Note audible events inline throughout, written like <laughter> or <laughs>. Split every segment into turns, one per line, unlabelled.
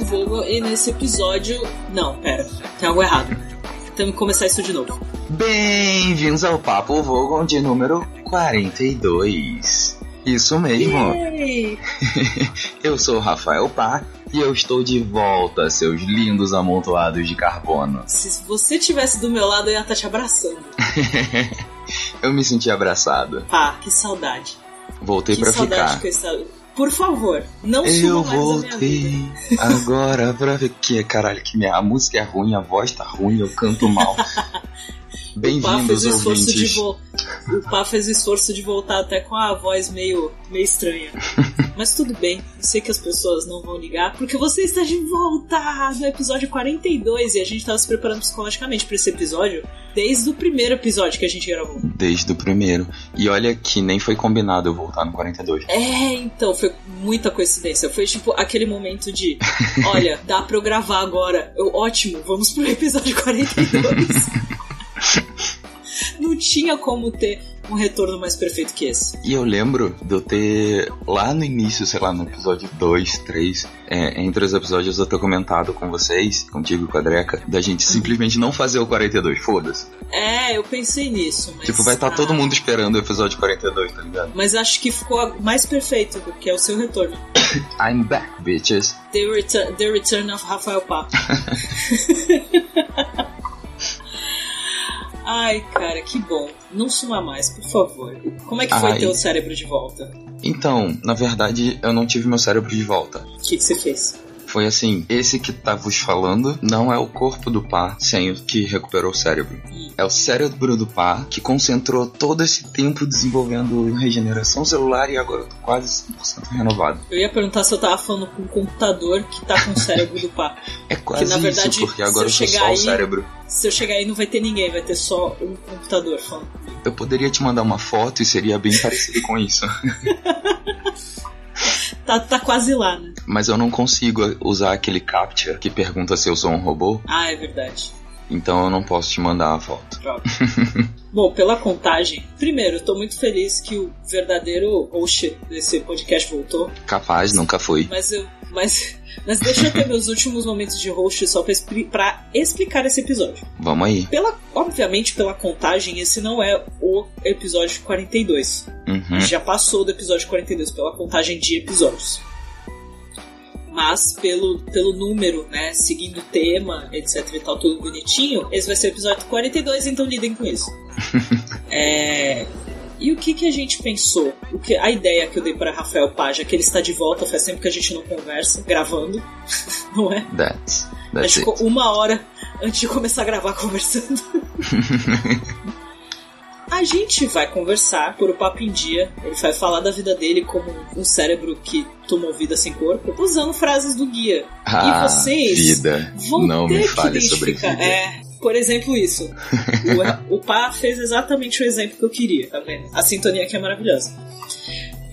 Papo Vogo e nesse episódio. Não, pera, tem algo errado. Temos que começar isso de novo.
Bem-vindos ao Papo Vogon de número 42. Isso mesmo. <laughs> Eu sou o Rafael Pá e eu estou de volta, seus lindos amontoados de carbono.
Se você tivesse do meu lado, eu ia estar te abraçando. <laughs>
eu me senti abraçado.
Pá, que saudade.
Voltei
que
pra
saudade
ficar.
que eu estava. Por favor, não
Eu voltei agora pra ver que caralho que minha a música é ruim, a voz tá ruim, eu canto mal. <laughs> Bem-vindos
fez o esforço de
ouvintes.
vo... O Pá fez o esforço de voltar até com a voz meio, meio estranha. <laughs> Mas tudo bem, eu sei que as pessoas não vão ligar, porque você está de volta no episódio 42 e a gente estava se preparando psicologicamente para esse episódio desde o primeiro episódio que a gente gravou.
Desde o primeiro. E olha que nem foi combinado eu voltar no 42.
É, então, foi muita coincidência. Foi tipo aquele momento de: olha, <laughs> dá pra eu gravar agora. Eu, ótimo, vamos pro episódio 42. <laughs> Não tinha como ter um retorno mais perfeito que esse.
E eu lembro de eu ter, lá no início, sei lá, no episódio 2, 3, é, entre os episódios eu ter comentado com vocês, contigo e com a Dreca, da gente simplesmente não fazer o 42, foda-se.
É, eu pensei nisso, mas.
Tipo, vai estar
ah,
todo mundo esperando o episódio 42, tá ligado?
Mas acho que ficou mais perfeito do que é o seu retorno. <coughs>
I'm back, bitches.
The Return, the return of Rafael Pá. <laughs> Ai, cara, que bom. Não suma mais, por favor. Como é que foi
Ai.
ter o cérebro de volta?
Então, na verdade, eu não tive meu cérebro de volta.
O que, que você fez?
Foi assim, esse que tá vos falando não é o corpo do pá sem o que recuperou o cérebro. É o cérebro do pá que concentrou todo esse tempo desenvolvendo regeneração celular e agora eu tô quase 100% renovado.
Eu ia perguntar se eu tava falando com um computador que tá com o cérebro do pá. <laughs>
É quase
na verdade,
isso, porque agora eu sou só
aí-
o cérebro.
Se eu chegar aí não vai ter ninguém, vai ter só um computador falando.
Eu poderia te mandar uma foto e seria bem parecido com isso. <laughs> <laughs>
Tá, tá quase lá, né?
Mas eu não consigo usar aquele captcha que pergunta se eu sou um robô,
Ah, é verdade.
então eu não posso te mandar a foto. <laughs>
Bom, pela contagem, primeiro, eu tô muito feliz que o verdadeiro host desse podcast voltou,
Capaz, nunca fui.
mas eu. Mas, mas deixa eu ter meus últimos momentos de host só pra, pra explicar esse episódio.
Vamos aí.
Pela, obviamente, pela contagem, esse não é o episódio 42.
Uhum.
Já passou do episódio 42 pela contagem de episódios. Mas pelo, pelo número, né, seguindo o tema, etc e tal, tudo bonitinho, esse vai ser o episódio 42, então lidem com isso. <laughs> É, E o que, que a gente pensou? O que, a ideia que eu dei para Rafael Paja, que ele está de volta, faz tempo que a gente não conversa, gravando, <laughs> não é?
That's,
A
that's
gente
it.
ficou uma hora antes de começar a gravar conversando. <laughs> A gente vai conversar por o papo em dia. Ele vai falar da vida dele como um cérebro que tomou vida sem corpo, usando frases do guia.
Ah,
e vocês
vida.
vão
Não
ter
me
que
fale sobre
identificar.
vida.
É, por exemplo, isso. O, o Pá fez exatamente o exemplo que eu queria, tá vendo? A sintonia aqui é maravilhosa.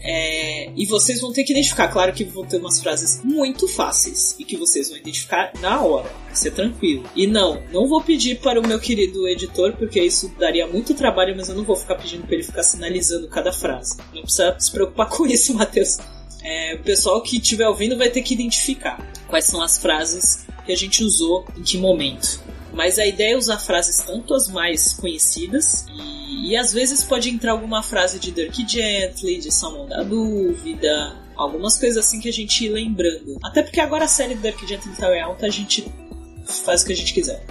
É, e vocês vão ter que identificar, claro que vão ter umas frases muito fáceis e que vocês vão identificar na hora, ser tranquilo. E não, não vou pedir para o meu querido editor, porque isso daria muito trabalho, mas eu não vou ficar pedindo para ele ficar sinalizando cada frase. Não precisa se preocupar <laughs> com isso, Matheus. É, o pessoal que estiver ouvindo vai ter que identificar quais são as frases que a gente usou em que momento. Mas a ideia é usar frases tanto as mais conhecidas e, e às vezes pode entrar alguma frase de Dirk Gently, de Salmão da Dúvida, algumas coisas assim que a gente ir lembrando. Até porque agora a série Dirk Gently tá em alta, a gente faz o que a gente quiser.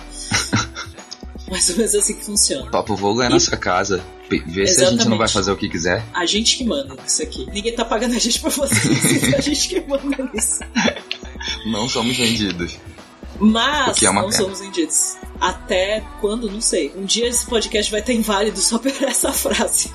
<laughs> Mais ou menos assim que funciona.
Papo Vogo é
E-
nossa casa. Vê se a gente não vai
Exatamente.
fazer o que quiser.
A gente que manda isso aqui. Ninguém tá pagando a gente pra fazer isso, <laughs> a gente que manda isso.
Não somos vendidos.
Mas
é
não
pena.
somos vendidos. Até quando? Não sei. Um dia esse podcast vai estar inválido só <laughs> por essa frase.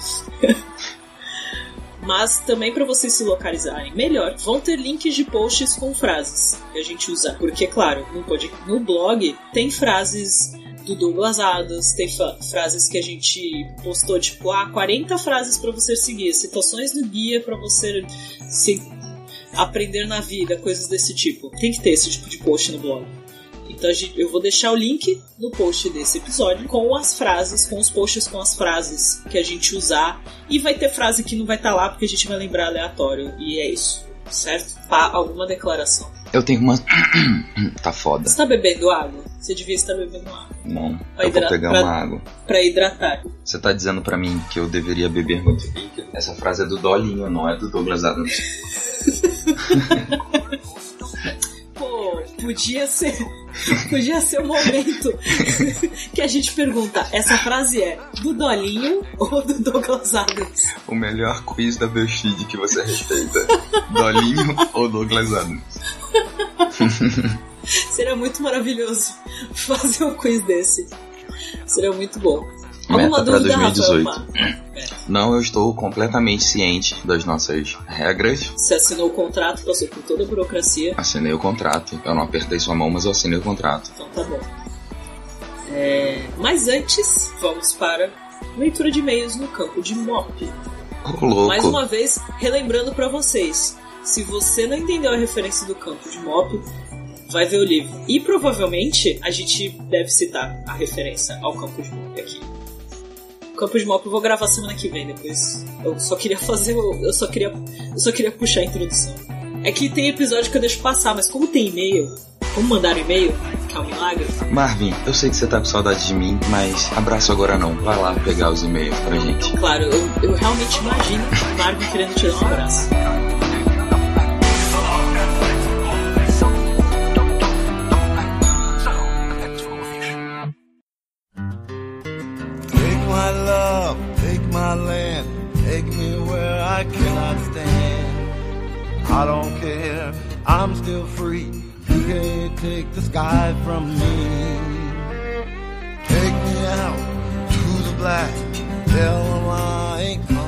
Mas também para vocês se localizarem melhor, vão ter links de posts com frases que a gente usa. Porque, claro, no, pod- no blog tem frases do Douglas Adams, tem frases que a gente postou, tipo, ah, 40 frases para você seguir, citações do guia para você se aprender na vida, coisas desse tipo. Tem que ter esse tipo de post no blog. Então eu vou deixar o link no post desse episódio com as frases, com os posts com as frases que a gente usar. E vai ter frase que não vai estar lá porque a gente vai lembrar aleatório. E é isso. certo? Pá, alguma declaração.
Eu tenho uma. <clears throat> tá foda.
Você tá bebendo água? Você devia estar bebendo água.
Não,
Pra
eu vou
hidra-
pegar
pra-
uma água.
Pra hidratar.
Você tá dizendo pra mim que eu deveria beber muito líquido? Essa frase é do Dolinho, não é do Douglas Adams. <laughs>
Podia ser. Podia ser o momento que a gente pergunta: essa frase é do Dolinho ou do Douglas Adams?
O melhor quiz da BuzzFeed que você respeita. Dolinho ou Douglas Adams?
Seria muito maravilhoso fazer um quiz desse. Seria muito bom.
Meta
dúvida,
2018.
Rafael?
Não, eu estou completamente ciente das nossas regras.
Você assinou o contrato, passou por toda a burocracia,
Assinei o contrato. Eu não apertei sua mão, mas eu assinei o contrato.
então tá bom. É, Mas antes, vamos para leitura de e-mails no campo de MOP.
Louco.
Mais uma vez, relembrando pra vocês: se você não entendeu a referência do campo de MOP, vai ver o livro. E provavelmente a gente deve citar a referência ao campo de MOP aqui. O campo de MOP eu vou gravar semana que vem depois. Eu só queria fazer. o- Eu só queria. Eu só queria puxar a introdução. É que tem episódio que eu deixo passar, mas como tem e-mail, como mandar e-mail, que é um milagre,
Marvin, eu sei que você tá com saudade de mim, mas abraço agora não. Vai lá pegar os e-mails pra gente.
claro, eu, eu realmente imagino Marvin querendo te dar um abraço.
My land, take me where I cannot stand. I don't care, I'm still free. You can't take the sky from me. Take me out to the black, tell them I ain't coming.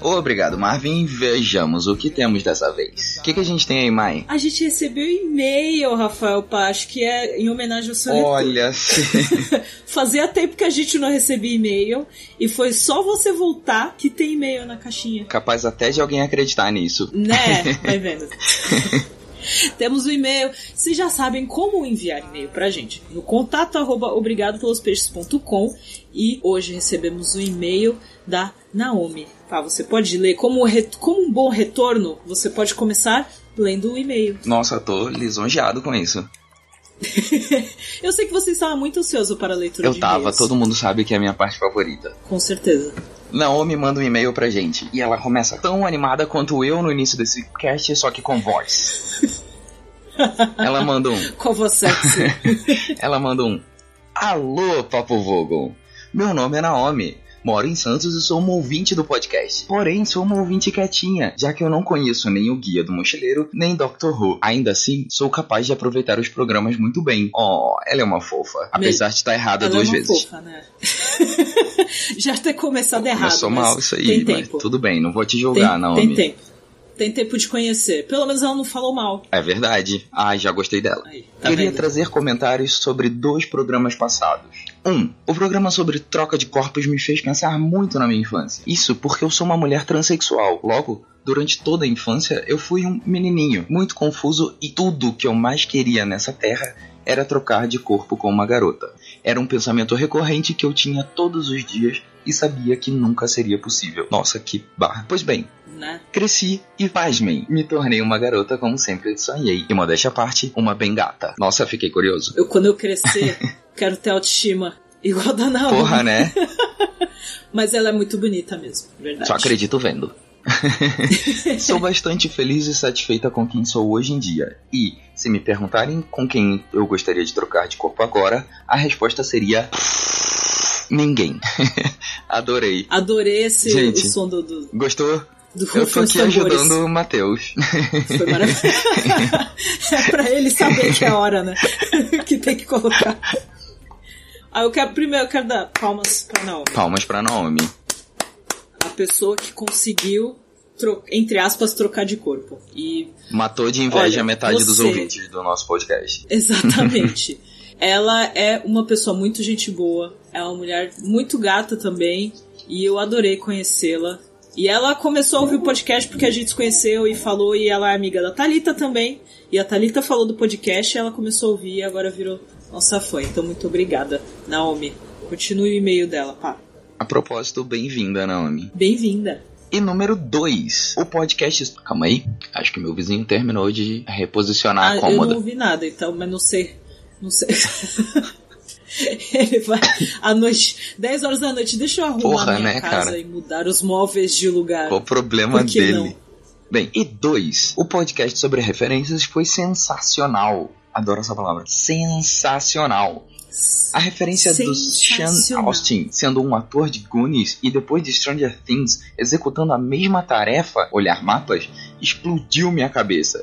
Obrigado, Marvin. Vejamos o que temos dessa vez. O que, que a gente tem aí, Mai?
A gente recebeu e-mail, Rafael Pacho, que é em homenagem ao seu.
Olha, <laughs>
Fazia tempo que a gente não recebia e-mail e foi só você voltar que tem e-mail na caixinha.
capaz até de alguém acreditar nisso.
Né? Vai <laughs> vendo. <laughs> Temos o e-mail. Vocês já sabem como enviar e-mail pra gente. No contato arroba obrigadopelospeixes.com e hoje recebemos o e-mail da Naomi. Tá, você pode ler como, como um bom retorno, você pode começar lendo o e-mail.
Nossa, eu tô lisonjeado com isso. <laughs>
Eu sei que você estava muito ansioso para a leitura
Eu
de
tava,
e-mails.
todo mundo sabe que é a minha parte favorita.
Com certeza.
Naomi manda um e-mail pra gente e ela começa tão animada quanto eu no início desse cast, só que com voz. <laughs> Ela manda um.
Com sexy. <laughs>
Ela manda um. Alô, Papo Vogel. Meu nome é Naomi. Moro em Santos e sou uma ouvinte do podcast. Porém, sou uma ouvinte quietinha, já que eu não conheço nem o Guia do Mochileiro, nem Doctor Who. Ainda assim, sou capaz de aproveitar os programas muito bem. Oh, ela é uma fofa. Apesar de estar errada
Ela
duas
é uma
vezes.
fofa, né? <laughs> Já ter começado errado.
Começou mal isso aí,
Tem
mas tudo bem, não vou te
Tem,
julgar, Naomi.
tem tempo. Tem tempo de conhecer. Pelo menos ela não falou mal.
É verdade. Ah, já gostei dela.
Aí, tá
Queria
vendo?
trazer comentários sobre dois programas passados. Um, o programa sobre troca de corpos me fez pensar muito na minha infância. Isso porque eu sou uma mulher transexual. Logo, durante toda a infância, eu fui um menininho, muito confuso e tudo que eu mais queria nessa terra era trocar de corpo com uma garota. Era um pensamento recorrente que eu tinha todos os dias e sabia que nunca seria possível. Nossa, que barra. Pois bem,
Né?
Cresci e, pasmem, me tornei uma garota como sempre sonhei. E modéstia à parte, uma bem gata. Nossa, fiquei curioso.
Eu, quando eu crescer, <laughs> quero ter autoestima igual a da Naomi.
Porra, né? <laughs>
Mas ela é muito bonita mesmo, verdade.
Só acredito vendo. <laughs> sou bastante feliz e satisfeita com quem sou hoje em dia. E, se me perguntarem com quem eu gostaria de trocar de corpo agora, a resposta seria. Ninguém. <laughs> Adorei.
Adorei esse
Gente.
o som do, do,
Gostou?
do
Eu tô aqui
tambores.
ajudando o Matheus.
Foi maravilhoso. <laughs> é pra ele saber que é a hora, né? que tem que colocar. Ah, eu quero primeiro eu quero dar palmas pra Naomi.
Palmas pra Naomi.
A pessoa que conseguiu, entre aspas, trocar de corpo. E
Matou de inveja
Olha,
metade dos
você-
ouvintes do nosso podcast. <laughs>
Exatamente. ela é uma pessoa muito gente boa, é uma mulher muito gata também, e eu adorei conhecê-la. E ela começou a ouvir o podcast porque a gente se conheceu e falou, e ela é amiga da Talita também. E a Talita falou do podcast, e ela começou a ouvir e agora virou nossa fã. Então muito obrigada, Naomi. Continue o e-mail dela, pá.
A propósito, bem-vinda, Naomi.
Bem-vinda.
E número 2, o podcast. Calma aí, acho que meu vizinho terminou de reposicionar
Ah,
a
eu
cômoda.
não ouvi nada, então, mas não sei. Não sei. <laughs> Ele vai à noite, 10 horas da noite, deixa eu arrumar
Porra,
minha
né,
casa
cara?
e mudar os móveis de lugar.
Qual o problema dele?
não?
Bem, e dois, o podcast sobre referências foi sensacional. Adoro essa palavra. Sensacional. A referência do Sean. Austin sendo um ator de Goonies e depois de Stranger Things executando a mesma tarefa, olhar mapas, explodiu minha cabeça.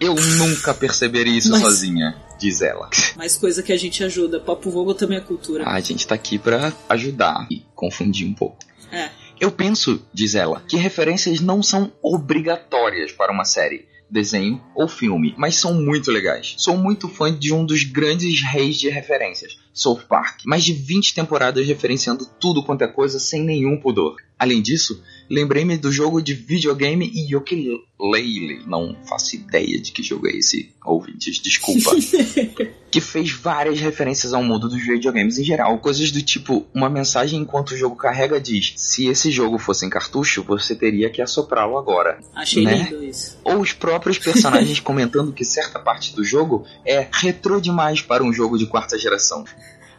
Eu nunca perceberia isso
Mas-
sozinha, diz ela.
Mais coisa que a gente ajuda. Papo Vogo também é cultura.
A gente tá aqui pra ajudar e confundir um pouco.
É.
Eu penso, diz ela, que referências não são obrigatórias para uma série, desenho ou filme, mas são muito legais. Sou muito fã de um dos grandes reis de referências, South Park. Mais de 20 temporadas referenciando tudo quanto é coisa sem nenhum pudor. Além disso, lembrei-me do jogo de videogame Yooka-Laylee. Não faço ideia de que jogo é esse, ouvintes, desculpa. <laughs> que fez várias referências ao mundo dos videogames em geral. Coisas do tipo, uma mensagem enquanto o jogo carrega diz: se esse jogo fosse em cartucho, você teria que assoprá-lo agora.
Achei
Né?
lindo isso.
Ou os próprios personagens <laughs> comentando que certa parte do jogo é retrô demais para um jogo de quarta geração.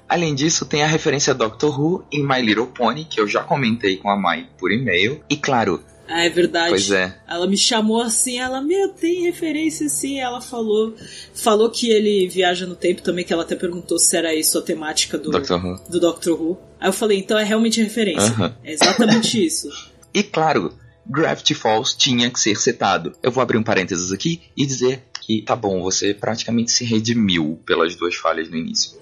Além disso, tem a referência a Doctor Who em My Little Pony, que eu já comentei com a Mai por e-mail. E claro,
Ah, é verdade.
pois é,
Ela me chamou assim, ela, meu, tem referência sim. Ela falou. Falou que ele viaja no tempo também, que ela até perguntou se era isso a temática do,
Doctor Who.
do Doctor Who. Aí eu falei, então é realmente referência.
Aham.
É exatamente isso. <laughs>
E claro, Gravity Falls tinha que ser citado. Eu vou abrir um parênteses aqui e dizer que tá bom, você praticamente se redimiu pelas duas falhas no início. <laughs>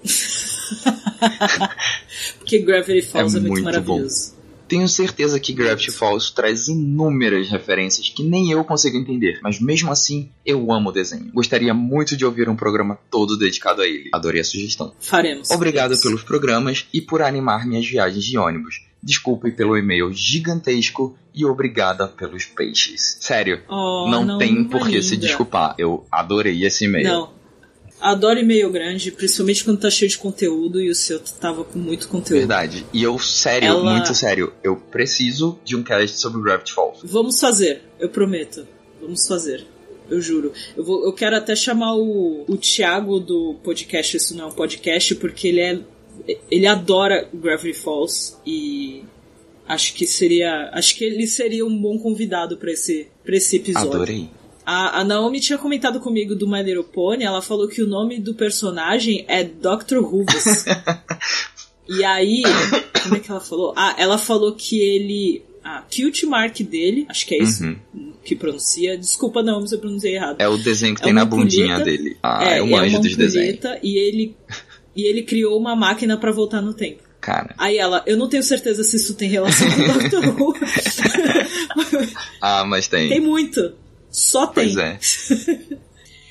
Porque Gravity Falls
É
é, muito,
muito
maravilhoso.
Tenho certeza que Gravity Falls traz inúmeras referências que nem eu consigo entender, mas mesmo assim eu amo o desenho. Gostaria muito de ouvir um programa todo dedicado a ele. Adorei a sugestão.
Faremos.
Obrigado
Faremos.
pelos programas e por animar minhas viagens de ônibus. Desculpe pelo e-mail gigantesco e obrigada pelos peixes. Sério,
Oh,
não, tem
uma
por que se desculpar. Eu adorei esse e-mail.
Não. Adoro e-mail grande, principalmente quando tá cheio de conteúdo e o seu tava com muito conteúdo.
Verdade. E eu, sério,
Ela-
muito sério, eu preciso de um cast sobre Gravity Falls.
Vamos fazer, eu prometo. Vamos fazer. Eu juro. Eu, vou, eu quero até chamar o, o Thiago do podcast Isso Não é um Podcast, porque ele é. Ele adora Gravity Falls e acho que seria. Acho que ele seria um bom convidado pra esse, pra esse episódio.
Adorei.
A, a Naomi tinha comentado comigo do My Little Pony, ela falou que o nome do personagem é Dr. Hooves. <laughs> e aí, como é que ela falou? Ah, ela falou que ele. A cute mark dele, acho que é isso
Uhum.
que pronuncia. Desculpa, Naomi, se eu pronunciei errado.
É o desenho que
É
tem na bundinha dele. Ah, é,
é,
o
é
anjo dos desenhos.
e ele. E ele criou uma máquina pra voltar no tempo.
Cara.
Aí ela, eu não tenho certeza se isso tem relação com o Dr. Who. <laughs>
Ah, mas tem.
tem muito. Só tem.
Pois é. <laughs>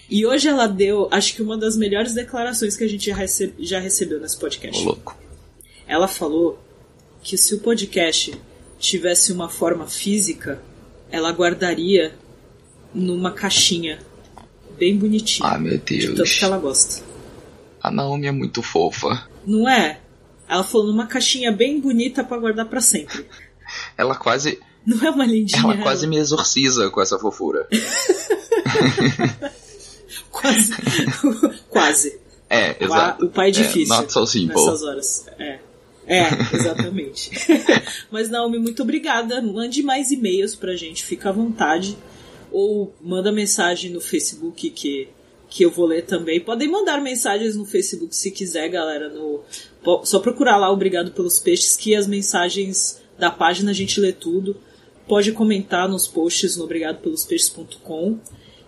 E hoje ela deu, acho que uma das melhores declarações que a gente já, rece- já recebeu nesse
Ô,
podcast.
louco.
Ela falou que se o podcast tivesse uma forma física, ela guardaria numa caixinha bem bonitinha.
Ah, meu
de tanto
Deus.
que ela gosta.
A Naomi é muito fofa.
Não é? Ela falou numa caixinha bem bonita pra guardar pra sempre.
Ela quase.
Não é uma lindinha?
Ela quase me exorciza com essa fofura. <laughs>
Quase. <laughs> quase.
É, exato.
O pai é difícil.
É, not so simple.
Nessas horas. É. É, <laughs> exatamente. Mas, Naomi, muito obrigada. Mande mais e-mails pra gente, fica à vontade. Ou manda mensagem no Facebook que, que eu vou ler também. Podem mandar mensagens no Facebook se quiser, galera. No, só procurar lá Obrigado pelos Peixes, que as mensagens da página a gente lê tudo. Pode comentar nos posts no obrigadopelospeixes.com.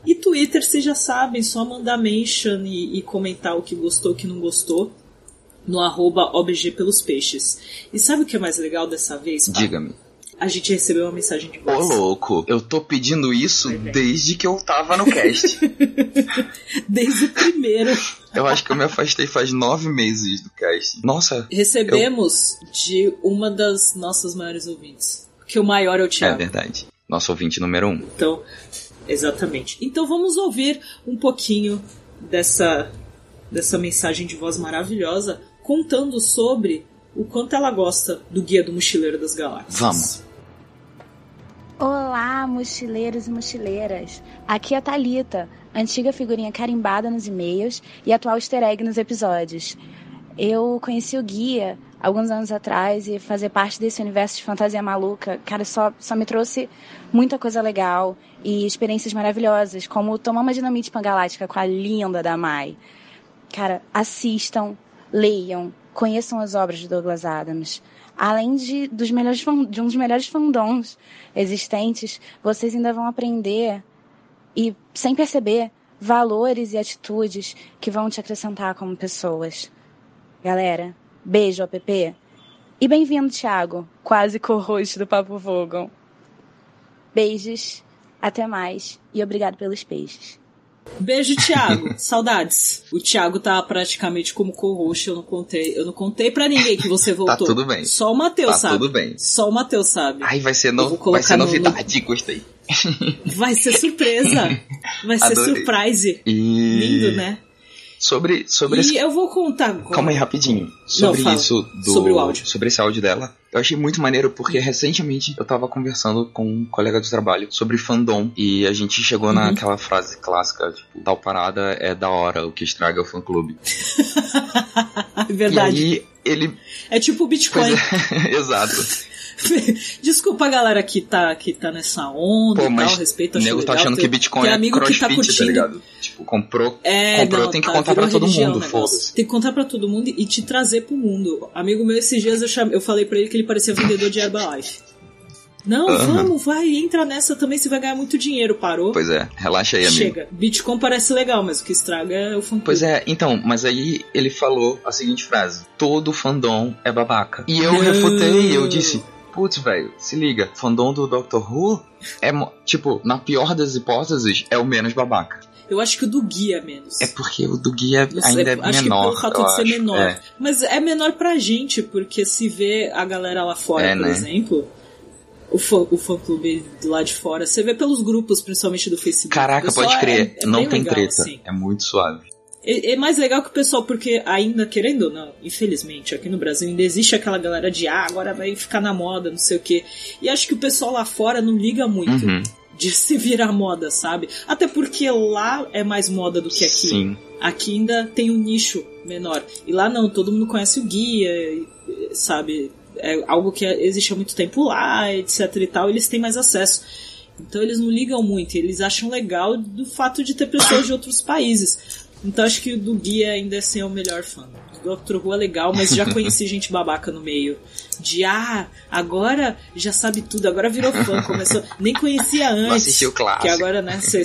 E Twitter, vocês já sabem, só mandar mention e, e comentar o que gostou, o que não gostou, no arroba OBG pelos peixes. E sabe o que é mais legal dessa vez?
Diga-me.
A gente recebeu uma mensagem de
Ô,
voz.
louco. Eu tô pedindo isso
ver.
desde que eu tava no cast. <laughs>
Desde o primeiro.
eu acho que eu me afastei faz nove meses do cast. Nossa.
Recebemos de uma das nossas maiores ouvintes. Que o maior é o
É
Thiago.
verdade. Nosso ouvinte número um.
Então, exatamente. Então vamos ouvir um pouquinho dessa, dessa mensagem de voz maravilhosa contando sobre o quanto ela gosta do Guia do Mochileiro das Galáxias.
Vamos.
Olá, mochileiros e mochileiras. Aqui é a Thalita, antiga figurinha carimbada nos e-mails e atual easter egg nos episódios. Eu conheci o Guia alguns anos atrás e fazer parte desse universo de fantasia maluca, cara, só, só me trouxe muita coisa legal e experiências maravilhosas, como tomar uma dinamite pangalática com a linda da Mai. Cara, assistam, leiam, conheçam as obras de Douglas Adams. Além de, dos melhores, de um dos melhores fandoms existentes, vocês ainda vão aprender e, sem perceber, valores e atitudes que vão te acrescentar como pessoas. Galera, beijo, app. E bem-vindo, Thiago, quase co-host do Papo Vogon. Beijos, até mais e obrigado pelos peixes.
Beijo, Thiago. <laughs> Saudades. O Thiago tá praticamente como co-host, eu não contei. Eu não contei pra ninguém que você tá voltou.
tá tudo bem.
Só o Matheus
tá
sabe.
tudo bem.
Só o Matheus sabe.
Ai, vai ser, no... vai ser novidade, no... gostei. <laughs> <laughs>
Vai ser surpresa. Vai ser Adorei. surprise. E... Lindo, né?
Sobre, sobre
e
esse...
eu vou contar.
Calma aí, rapidinho. Sobre
Não,
isso do.
Sobre o áudio.
Sobre esse áudio dela. Eu achei muito maneiro porque recentemente eu tava conversando com um colega de trabalho sobre fandom e a gente chegou uhum. naquela frase clássica, tipo, tal parada é da hora, o que estraga é o fã clube. <laughs>
Verdade.
E aí ele.
É tipo o Bitcoin.
É, <laughs> exato. <laughs>
Desculpa a galera que tá, que tá nessa onda Pô, e tal, respeito
a nego tá achando que Bitcoin é
amigo
crossfit,
que tá curtindo.
tá ligado? Tipo, comprou,
é,
comprou
não,
tem que
tá,
contar pra todo mundo, foda-se.
Tem que contar pra todo mundo e te trazer pro mundo. Amigo meu, esses dias eu, chame, eu falei pra ele que ele parecia vendedor de Herbalife. Não, uhum. vamos, vai, entra nessa também, você vai ganhar muito dinheiro, parou?
Pois é, relaxa aí, amigo.
Chega. Bitcoin parece legal, mas o que estraga é o fandom.
Pois é, então, mas aí ele falou a seguinte frase: todo fandom é babaca. E eu refutei, eu disse: putz, velho, se liga, fandom do Doctor Who é, tipo, na pior das hipóteses, é o menos babaca.
Eu acho que o do guia é menos.
É porque o do guia ainda é
acho
menor.
Acho que pelo fato de ser
acho.
menor.
É.
Mas é menor pra gente, porque se vê a galera lá fora,
É,
por
né?
exemplo, o fã, o fã clube lado de fora, você vê pelos grupos, principalmente do Facebook.
Caraca, pode crer,
é- é
não tem
legal,
treta.
assim.
É muito suave.
É, é mais legal que o pessoal, porque ainda, querendo ou não, infelizmente, aqui no Brasil ainda existe aquela galera de ah, agora vai ficar na moda, não sei o quê. E acho que o pessoal lá fora não liga muito
Uhum.
de se virar moda, sabe? Até porque lá é mais moda do que aqui.
Sim.
Aqui ainda tem um nicho menor. E lá não, todo mundo conhece o guia, sabe? É algo que existe há muito tempo lá, etc e tal, eles têm mais acesso. Então eles não ligam muito, eles acham legal do fato de ter pessoas de outros países. Então acho que o do guia ainda assim é o melhor fã. O Doctor Who é legal, mas já conheci <laughs> gente babaca no meio. De ah, agora já sabe tudo, agora virou fã, começou. Nem conhecia antes.
Não assistiu o clássico.
Que agora, né, você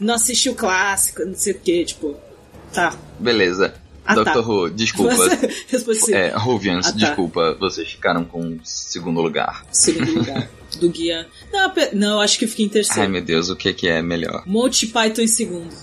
não assistiu o clássico, não sei o que, tipo. Tá.
Beleza.
Ah,
Dr.
tá.
Who, desculpa. <laughs>
Responde sim.
É, Ruvians,
Ah, tá.
desculpa, vocês ficaram com segundo lugar.
Segundo lugar. <laughs> Do guia. Não, não, acho que fica em
Ai
terceiro.
meu Deus, o que que é melhor?
Monty Python em segundo.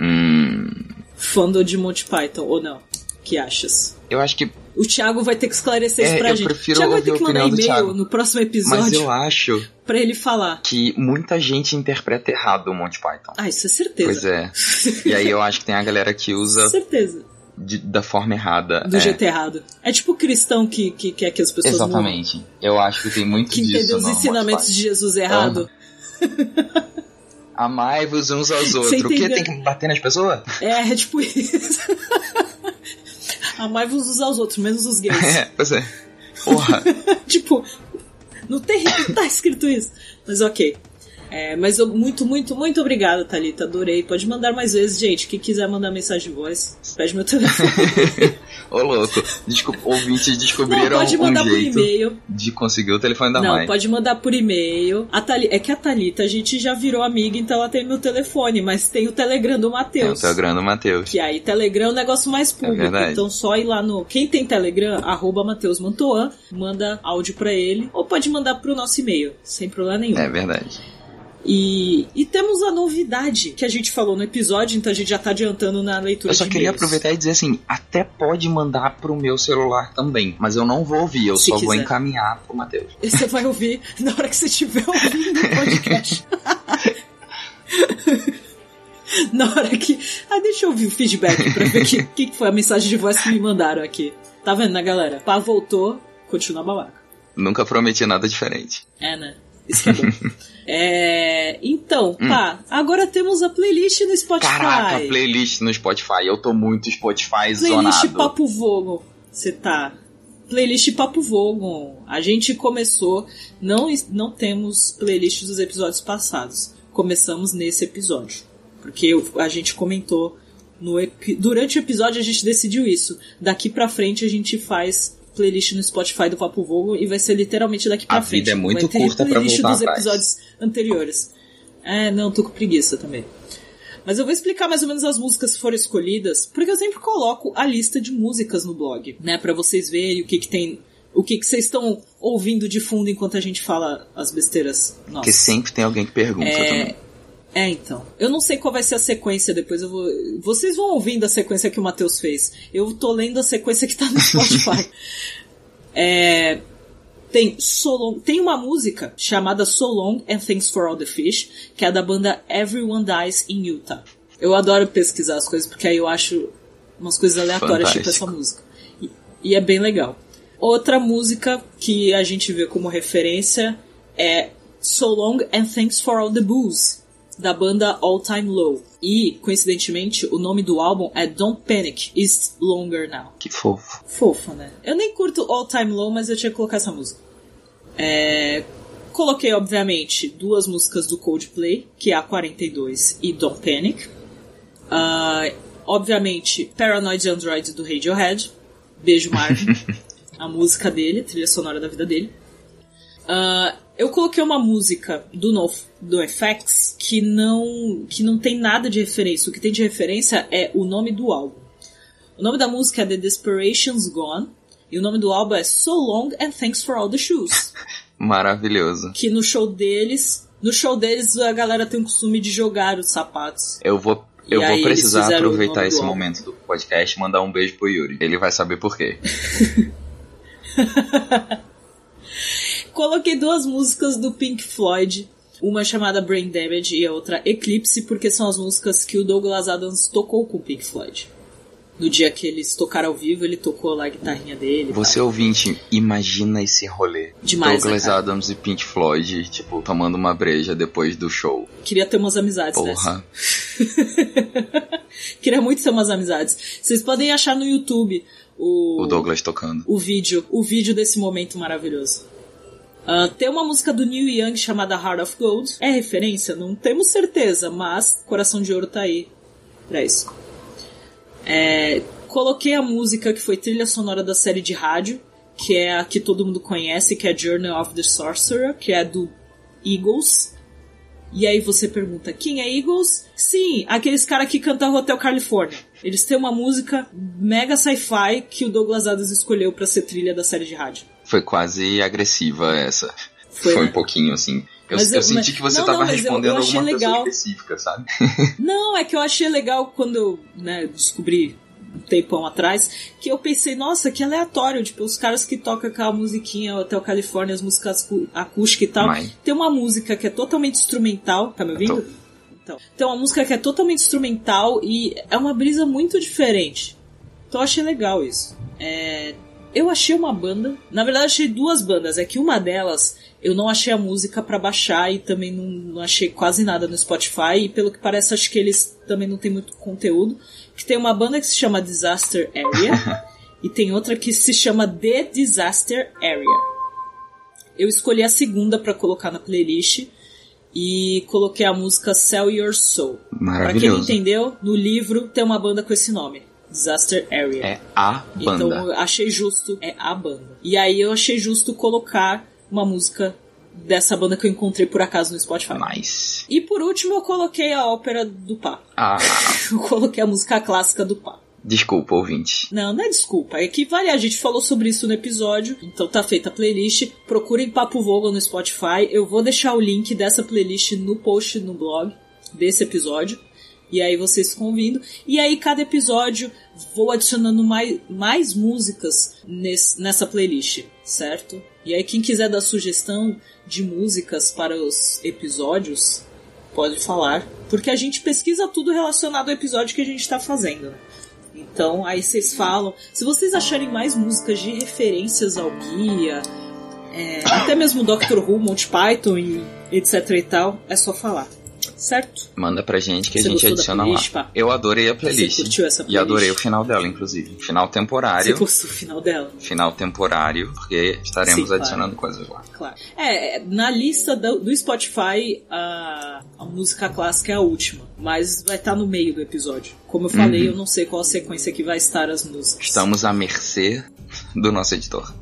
Hum.
Fandom de Monty Python, ou não? que achas?
Eu acho que.
O Thiago vai ter que esclarecer isso
É,
pra
eu
gente.
prefiro
Thiago vai ter que mandar e-mail
Thiago.
no próximo
Mas
episódio
eu acho
pra ele falar.
que muita gente interpreta errado o Monty Python.
Ah, isso é certeza.
Pois é. E aí eu acho que tem a galera que <laughs> usa
certeza.
de- da forma errada.
Do
é.
jeito errado. É tipo o cristão que, que quer que as pessoas.
Exatamente. Eu acho que tem muito
Que
disso.
entendeu os ensinamentos de Jesus errado. <laughs>
Amai-vos uns aos outros. O que? Tem que bater nas pessoas?
É, é tipo isso. <laughs> Amai-vos uns aos outros, menos os gays.
É, pois é. Porra. <laughs>
tipo, tem, não tá escrito isso. Mas ok. É, mas eu, muito, muito, muito obrigada, Thalita. Adorei. Pode mandar mais vezes, gente. Quem quiser mandar mensagem de voz, pede meu telefone. <laughs>
Ô louco. Desculpa, ouvintes descobriram
Não, pode mandar
um
por e-mail.
de conseguir o telefone da
Não,
mãe.
pode mandar por e-mail. A Thali- É que a Thalita, a gente já virou amiga, então ela tem meu telefone, mas tem o Telegram do
É o
Matheus.
Telegram do Matheus.
Que aí Telegram é um negócio mais público.
verdade.
então só ir lá no. Quem tem Telegram, arroba Matheus Mantoan, manda áudio pra ele. Ou pode mandar pro nosso e-mail, sem problema nenhum.
É verdade.
E, e temos a novidade que a gente falou no episódio, então a gente já tá adiantando na leitura
Eu só queria aproveitar e dizer assim, até pode mandar pro meu celular também, mas eu não vou ouvir, eu
Se
só vou
quiser.
encaminhar pro Matheus.
E <laughs> Você vai ouvir na hora que você estiver ouvindo o podcast. <laughs> na hora que. Ah, deixa eu ouvir o feedback pra ver o que, que foi a mensagem de voz que me mandaram aqui. Tá vendo, né, galera? Pá voltou, continua babaca.
Nunca prometi nada diferente.
É, né? Isso é bom. é, então,
Hum.
pá, agora temos a playlist no Spotify.
Caraca, playlist no Spotify. Eu tô muito Spotify
Playlist
zonado.
Papo Vogon. Você tá. Playlist Papo Vogon. A gente começou. Não, não temos playlist dos episódios passados. Começamos nesse episódio. Porque eu- a gente comentou. No durante o episódio a gente decidiu isso. Daqui pra frente a gente faz playlist no Spotify do Papo Vogon e vai ser literalmente daqui pra
A
frente.
vida é muito
vai
curta pra
playlist
voltar
dos
atrás.
episódios anteriores. É, não, tô com preguiça também. Mas eu vou explicar mais ou menos as músicas que foram escolhidas, porque eu sempre coloco a lista de músicas no blog, né, Pra vocês verem o que que tem, o que que vocês estão ouvindo de fundo enquanto a gente fala as besteiras. Nossa.
Porque sempre tem alguém que pergunta também.
É, então. Eu não sei qual vai ser a sequência depois. Eu vou. Vocês vão ouvindo a sequência que o Matheus fez. Eu tô lendo a sequência que tá no <laughs> Spotify. é. Tem, so Long- tem uma música chamada So Long and Thanks for All the Fish, que é da banda Everyone Dies in Utah. Eu adoro pesquisar as coisas, porque aí eu acho umas coisas aleatórias, tipo essa
Fantástico.
música. E, e é bem legal. Outra música que a gente vê como referência é So Long and Thanks for All the Booze, da banda All Time Low. E, coincidentemente, o nome do álbum é Don't Panic, It's Longer Now.
Que fofo.
Fofa, né? Eu nem curto All Time Low, mas eu tinha que colocar essa música. É, Coloquei, obviamente, duas músicas do Coldplay, que é a 42 e Don't Panic. Ah, obviamente, Paranoid Android do Radiohead. Beijo, Marvin. <laughs> a música dele, trilha sonora da vida dele. Ah, eu coloquei uma música do No, do FX que não, que não tem nada de referência. O que tem de referência é o nome do álbum. O nome da música é The Desperation's Gone. E o nome do álbum é So Long and Thanks for All the Shoes. <laughs>
Maravilhoso.
que no show deles, no show deles a galera tem o costume de jogar os sapatos.
Eu vou, eu
E
vou precisar aproveitar
do
esse
álbum.
momento do podcast e mandar um beijo pro Yuri. Ele vai saber por quê. <laughs>
Coloquei duas músicas do Pink Floyd, uma chamada Brain Damage e a outra Eclipse, porque são as músicas que o Douglas Adams tocou com o Pink Floyd. No dia que eles tocaram ao vivo, ele tocou lá a guitarrinha dele.
Você ouvinte, imagina esse rolê.
Demais,
Douglas
né?
Adams e Pink Floyd, tipo, tomando uma breja depois do show.
Queria ter umas amizades.
Porra. <laughs>
Queria muito ter umas amizades. Vocês podem achar no YouTube o,
O Douglas tocando.
o vídeo, o vídeo desse momento maravilhoso. Ah, tem uma música do Neil Young chamada Heart of Gold. É referência? Não temos certeza, mas Coração de Ouro tá aí pra isso. É, coloquei a música que foi trilha sonora da série de rádio, que é a que todo mundo conhece, que é Journey of the Sorcerer, que é do Eagles. E aí você pergunta, quem é Eagles? Sim, aqueles caras que cantam Hotel California. Eles têm uma música mega sci-fi que o Douglas Adams escolheu pra ser trilha da série de rádio.
Foi quase agressiva essa.
Foi,
Foi,
né?
um pouquinho assim. Eu, eu
eu-
senti
mas-
que você
não,
tava
não, eu-
respondendo
eu achei
alguma
legal.
específica, sabe? <laughs> <laughs>
Não, é que eu achei legal quando eu né, descobri um tempão atrás, que eu pensei, nossa, que aleatório, tipo, os caras que tocam aquela musiquinha Hotel California, as músicas acústicas e tal,
Mas-
tem uma música que é totalmente instrumental, tá me ouvindo?
Tô.
Então, tem uma música que é totalmente instrumental e é uma brisa muito diferente. Então eu achei legal isso. É, eu achei uma banda, na verdade achei duas bandas, é que uma delas eu não achei a música pra baixar e também não, não achei quase nada no Spotify e pelo que parece acho que eles também não tem muito conteúdo. Que tem uma banda que se chama Disaster Area <laughs> e tem outra que se chama The Disaster Area. Eu escolhi a segunda pra colocar na playlist e coloquei a música Sell Your Soul. Pra quem não entendeu, no livro tem uma banda com esse nome, Disaster Area.
É a banda.
Então eu achei justo, é a banda. E aí eu achei justo colocar uma música dessa banda que eu encontrei por acaso no Spotify.
Nice.
E por último eu coloquei a ópera do Pá.
Ah, <laughs>
Eu coloquei a música clássica do Pá.
desculpa, ouvinte.
Não, não é desculpa. É que vale, a gente falou sobre isso no episódio, então tá feita a playlist. Procurem Papo Vogo no Spotify. Eu vou deixar o link dessa playlist no post no blog desse episódio. E aí vocês ficam ouvindo. E aí, cada episódio, vou adicionando mais, mais músicas nesse, nessa playlist, certo? E aí, quem quiser dar sugestão de músicas para os episódios, pode falar. Porque a gente pesquisa tudo relacionado ao episódio que a gente tá fazendo, né? Então, aí vocês falam. Se vocês acharem mais músicas de referências ao guia, é, até mesmo Doctor Who, Monty Python e etc e tal, é só falar. Certo?
Manda pra gente que
Você
a gente adiciona
playlist,
lá.
pá?
Eu adorei a playlist.
Você curtiu essa
E
playlist?
adorei o final dela, inclusive. Final
Você
temporário.
gostou do final dela?
Final temporário, porque estaremos
Sim, claro.
adicionando coisas lá.
Claro. É, na lista do, do Spotify, a, a música clássica é a última, mas vai estar no meio do episódio. Como eu falei,
Uhum.
eu não sei qual a sequência que vai estar as músicas.
Estamos à mercê do nosso editor.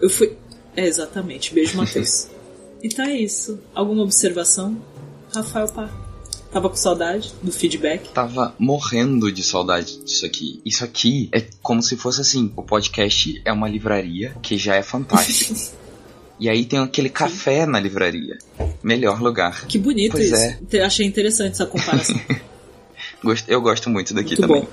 Eu fui. É, exatamente. Beijo, Matheus. <laughs> então é isso. Alguma observação? Rafael Pá. Tava com saudade do feedback?
Tava morrendo de saudade disso aqui. Isso aqui é como se fosse assim: o podcast é uma livraria que já é fantástico. <laughs> e aí tem aquele café na livraria. Melhor lugar.
Que bonito
Pois
isso.
é.
Achei interessante essa comparação. <laughs>
Eu gosto muito daqui
Muito
também.
bom.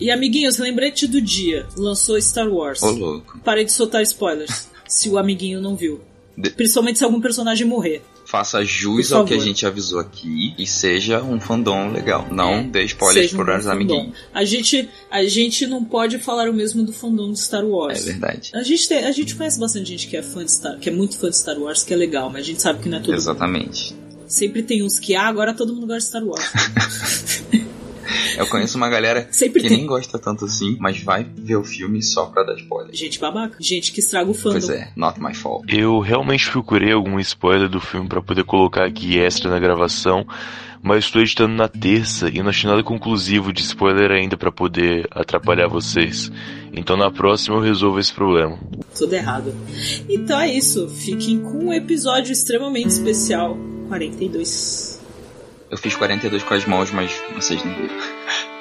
E amiguinhos, lembrete do dia. Lançou Star Wars.
Ô louco.
Parei de soltar spoilers. se o amiguinho não viu.
De-
Principalmente se algum personagem morrer.
Faça jus ao que a gente avisou aqui e seja um fandom legal. Não dê spoilers
um
para os amiguinhos.
A gente, a gente não pode falar o mesmo do fandom de Star
É
Wars.
verdade.
a gente, tem- a gente conhece bastante gente que é fã de Star, que é muito fã de Star Wars, que é legal, mas a gente sabe que não é todo mundo.
Exatamente.
Sempre tem uns que, ah, agora todo mundo gosta de Star Wars. <laughs> <laughs>
Eu conheço uma galera
Sempre
que
tem.
nem gosta tanto assim, mas vai ver o filme só pra dar spoiler.
gente babaca. Gente que estraga o fandom.
Pois é, not my fault.
Eu realmente procurei algum spoiler do filme pra poder colocar aqui extra na gravação, mas estou editando na terça e não achei nada conclusivo de spoiler ainda pra poder atrapalhar vocês. Então na próxima eu resolvo esse problema.
Tudo errado. Então é isso. Fiquem com um episódio extremamente especial. 42.
Eu fiz 42 com as mãos, mas vocês não viram.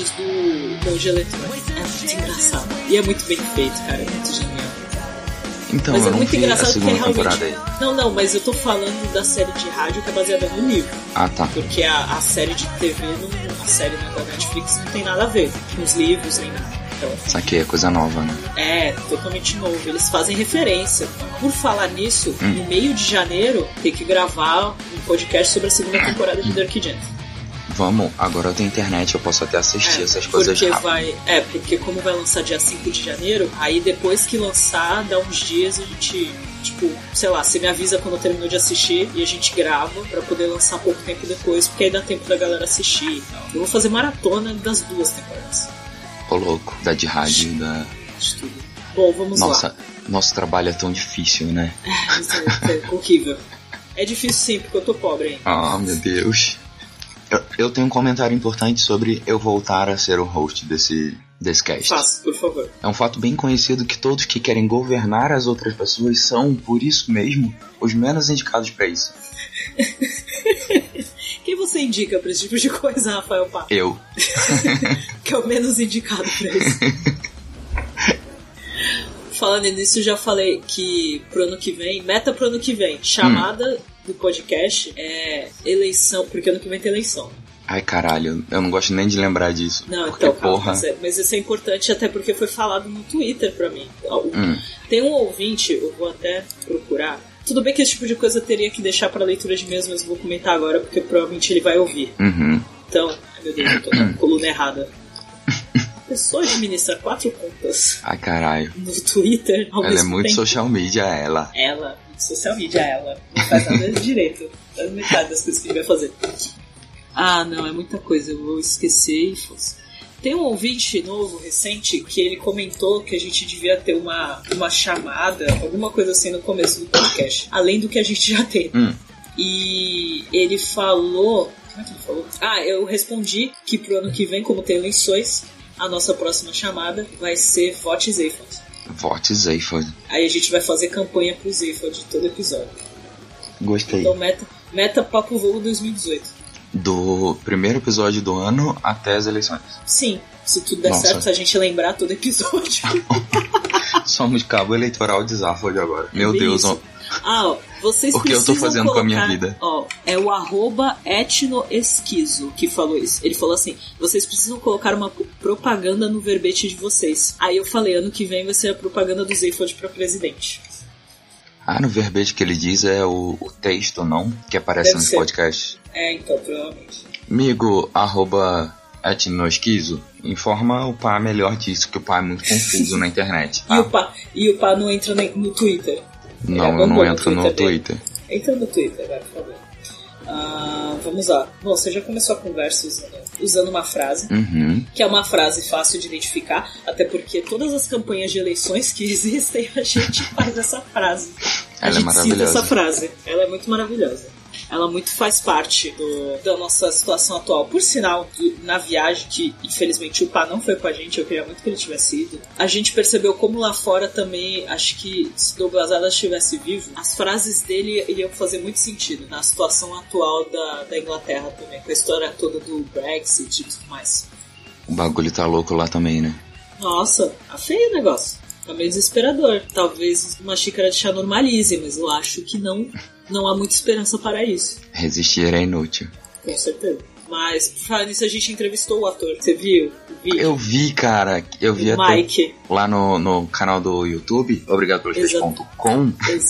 Do monge eletrônico. É muito engraçado. E é muito bem feito, cara. É muito genial.
Então,
mas
eu
é
não
muito
vi a
engraçado porque realmente.
aí.
Não, não, mas eu tô falando da série de rádio que é baseada no livro.
Ah, tá.
Porque a, a série de TV, não, a série né, da Netflix não tem nada a ver com os livros nem nada. Então,
Saquei, é coisa nova, né?
é totalmente novo. Eles fazem referência. Por falar nisso,
Hum.
no meio de janeiro tem que gravar um podcast sobre a segunda temporada de Dark Gently.
Vamos, agora eu tenho internet, eu posso até assistir
É,
essas coisas
porque
rápido.
vai, é, porque como vai lançar dia 5 de janeiro, aí depois que lançar, dá uns dias a gente, tipo, sei lá, você me avisa quando terminou de assistir e a gente grava pra poder lançar pouco tempo depois, porque aí dá tempo da galera assistir e tal. Eu vou fazer maratona das duas temporadas.
Ô louco, da de rádio da.
De tudo. Bom, vamos
Nossa,
lá.
nosso trabalho é tão difícil, né?
Isso é, é horrível. É difícil sim, porque eu tô pobre ainda.
Ah, meu Deus. Eu, eu tenho um comentário importante sobre eu voltar a ser o host desse, desse cast.
Faça, por favor.
É um fato bem conhecido que todos que querem governar as outras pessoas são, por isso mesmo, os menos indicados pra isso. <laughs>
Quem você indica pra esse tipo de coisa, Rafael Pá?
Eu. <laughs>
que é o menos indicado pra isso. <laughs> Falando nisso, eu já falei que pro ano que vem, meta pro ano que vem, chamada do podcast é eleição, porque ano que vem tem eleição.
Ai caralho, eu não gosto nem de lembrar disso.
Não,
porque,
então, calma,
porra.
mas, é- mas isso é importante até porque foi falado no Twitter pra mim.
Hum.
Tem um ouvinte, eu vou até procurar. Tudo bem que esse tipo de coisa eu teria que deixar pra leitura de mesmo, mas eu vou comentar agora porque provavelmente ele vai ouvir.
Uhum.
Então, ai meu Deus, eu tô na <coughs> coluna errada. Pessoa administra quatro contas
Ai caralho.
no Twitter ao
Ela é muito
tempo.
social media, ela.
Ela, social media, ela. Não faz nada direito. Faz metade das coisas que ele vai fazer. Ah, não, é muita coisa. Eu vou esquecer e fosse. Tem um ouvinte novo, recente, que ele comentou que a gente devia ter uma, uma chamada, alguma coisa assim no começo do podcast, além do que a gente já tem.
Hum.
E ele falou. Como é que ele falou? Ah, eu respondi que pro ano que vem, como tem eleições, a nossa próxima chamada vai ser Vote Zayfod.
Vote Zayford.
Aí a gente vai fazer campanha pro Zayfod de todo episódio.
Gostei.
Então, meta, meta Papo Voo 2018.
Do primeiro episódio do ano até as eleições.
Sim, se tudo der
Nossa.
certo, se a gente lembrar todo episódio. <laughs>
Somos cabo eleitoral de Zafod agora. Meu
Bem
Deus, ó.
Ah, ó, vocês
O que eu tô fazendo com a minha
colocar-
vida?
Ó, é o arroba etnoesquizo que falou isso. Ele falou assim: vocês precisam colocar uma propaganda no verbete de vocês. Aí eu falei: ano que vem vai ser a propaganda do Zayfod pra presidente.
Ah, no verbete que ele diz é o, o texto, não? Que aparece
Deve
nos
ser.
podcasts.
É, então, provavelmente.
Amigo, arroba etnoesquizo, informa o pá melhor disso, que o pá é muito confuso <laughs> na internet.
E,
tá?
o pá, e o pá não entra no Twitter.
Não, eu
abandonou
não
o
entro no
dele.
Twitter.
Entra no Twitter, vai, por favor. Ah, vamos lá. Bom, você já começou a conversa usando, usando uma frase.
Uhum.
que é uma frase fácil de identificar, até porque todas as campanhas de eleições que <laughs> existem, a gente faz essa frase. A
Ela é
gente cita
maravilhosa.
essa frase. Ela é muito maravilhosa. Ela muito faz parte do- da nossa situação atual. Por sinal, na viagem, que infelizmente o Pá não foi com a gente, eu queria muito que ele tivesse ido, a gente percebeu como lá fora também, acho que se Douglas Adams estivesse vivo, as frases dele iriam fazer muito sentido na situação atual da, da Inglaterra também, com a história toda do Brexit e tudo mais.
O bagulho tá louco lá também, né?
Nossa, tá feio o negócio. Tá meio desesperador. Talvez uma xícara de chá normalize, mas eu acho que não, não há muita esperança para isso.
Resistir é inútil.
Com certeza. Mas, por falar nisso, a gente entrevistou o ator. Você viu? vídeo?
Eu vi, cara, eu vi
o Mike.
lá no, no canal do YouTube, obrigado pelos.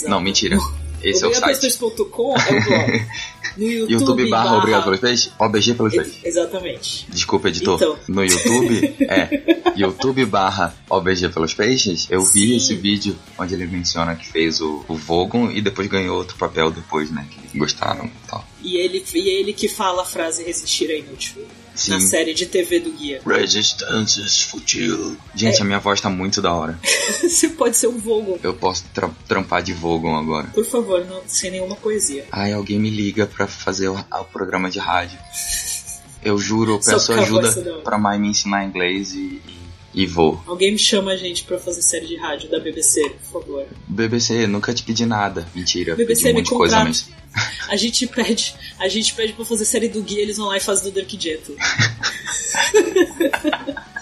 Não, mentira. <laughs> Esse é o site.
Obrigadospeixes.com é o blog. <laughs> No YouTube,
YouTube barra Obrigado pelos peixes, OBG pelos peixes.
Exatamente.
Desculpa, editor.
Então.
No YouTube, é YouTube barra OBG pelos peixes. Eu vi
Sim.
esse vídeo onde ele menciona que fez o, o Vogon e depois ganhou outro papel depois, né? Que gostaram e tal.
E ele, e ele que fala a frase resistir é inútil.
Sim.
Na série de TV do Guia.
Resistance is futile. Gente,
É.
a minha voz tá muito da hora. <laughs>
Você pode ser um Vogon.
Eu posso tra- trampar de Vogon agora.
Por favor, não, sem nenhuma poesia.
Ai, alguém me liga pra fazer o, o programa de rádio. Eu juro, eu peço ajuda pra mãe me ensinar inglês e, e, e vou.
Alguém me chama a gente pra fazer série de rádio da BBC, por favor.
BBC, nunca te pedi nada. Mentira,
BBC
pedi um monte de coisa.
A gente pede, a gente pede pra fazer série do Guia, eles vão lá e fazem do Dirk Gently. <laughs>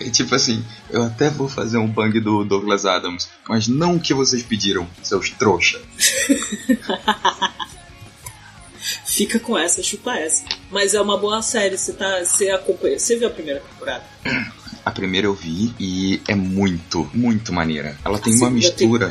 É tipo assim, eu até vou fazer um bang do Douglas Adams, mas não o que vocês pediram, seus trouxa. <laughs>
Fica com essa, chupa essa. Mas é uma boa série, você tá. Você acompanha. Você viu a primeira temporada? <clears throat>
A primeira eu vi e é muito, muito maneira. Ela tem
A
uma mistura.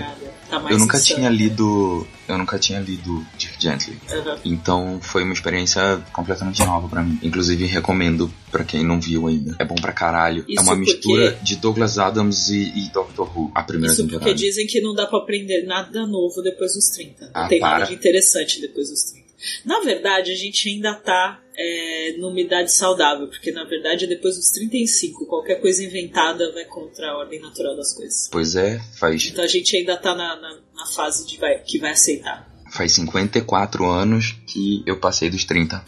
Tá
Eu nunca
insana.
tinha lido. Eu nunca tinha lido Dirk Gently.
Aham.
Então foi uma experiência completamente nova pra mim. Inclusive recomendo pra quem não viu ainda. É bom pra caralho.
Isso
é uma
porque-
mistura de Douglas Adams e, e Doctor Who, a primeira
Isso
temporada.
porque dizem que não dá pra aprender nada novo depois dos 30. Não
Ah,
tem
para.
nada de interessante depois dos 30. Na verdade, a gente ainda tá é, numa idade saudável, porque na verdade depois dos 35, qualquer coisa inventada vai contra a ordem natural das coisas.
Pois é, faz,
Então a gente ainda tá na, na, na fase de vai, que vai aceitar.
faz 54 anos que eu passei dos 30.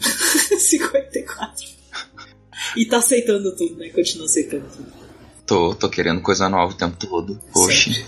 54. <laughs> E tá aceitando tudo, né? Continua aceitando tudo.
Tô, tô querendo coisa nova o tempo todo. Oxi.
Sempre.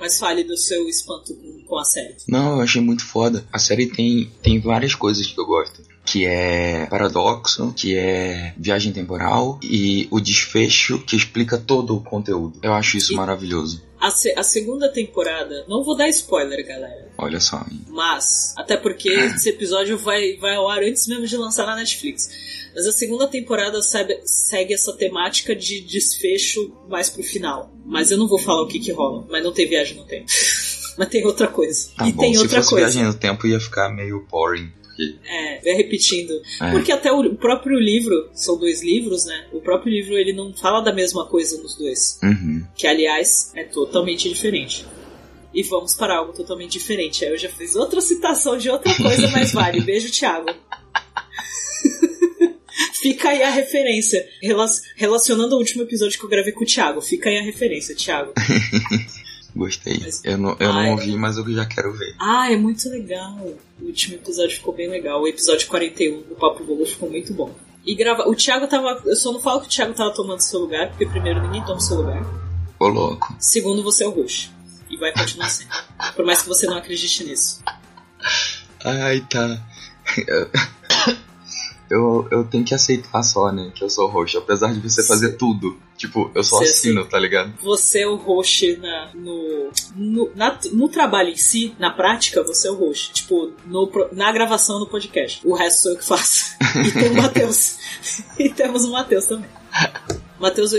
Mas fale do seu espanto com, a série.
Não, eu achei muito foda. A série tem, tem várias coisas que eu gosto. Que é paradoxo, que é viagem temporal e o desfecho que explica todo o conteúdo. Eu acho isso
E-
maravilhoso.
A, se- a segunda temporada, não vou dar spoiler, galera.
Olha só. hein.
Mas, até porque esse episódio vai, vai ao ar antes mesmo de lançar na Netflix. Mas a segunda temporada segue, segue essa temática de desfecho mais pro final. Mas eu não vou falar o que que rola. Mas não tem viagem no tempo. <laughs> mas tem outra coisa.
Tá
e
bom,
tem
se
outra
fosse
coisa.
viagem no tempo ia ficar meio boring.
É, vai repetindo.
É.
Porque até o, o próprio livro, são dois livros, né? O próprio livro ele não fala da mesma coisa nos dois.
Uhum.
Que aliás é totalmente diferente. E vamos para algo totalmente diferente. Aí eu já fiz outra citação de outra coisa, mas vale. <laughs> Beijo, Thiago. Fica aí a referência. Rela- relacionando ao último episódio que eu gravei com o Thiago. Fica aí a referência, Thiago. <laughs>
Gostei.
Mas-
Eu não, eu
Ai.
não ouvi, mas eu já quero ver.
Ah, é muito legal. O último episódio ficou bem legal. O episódio 41 do Papo Bobo ficou muito bom. E grava... O Thiago tava. Eu só não falo que o Thiago tava tomando seu lugar, porque primeiro ninguém toma seu lugar.
Ô, louco.
Segundo, você é o roxo. E vai continuar sendo. <laughs> Por mais que você não acredite nisso.
Ai, tá. Eu, eu tenho que aceitar só, né? Que eu sou roxo. Apesar de você fazer tudo. Tipo, eu só
Você
assino, tá ligado?
Você é o roxo na, no, no, na- no trabalho em si, na prática, você é o roxo. Tipo, no, na gravação do podcast. O resto sou eu que faço. <laughs> E tem o Matheus. e temos o Matheus também. Matheus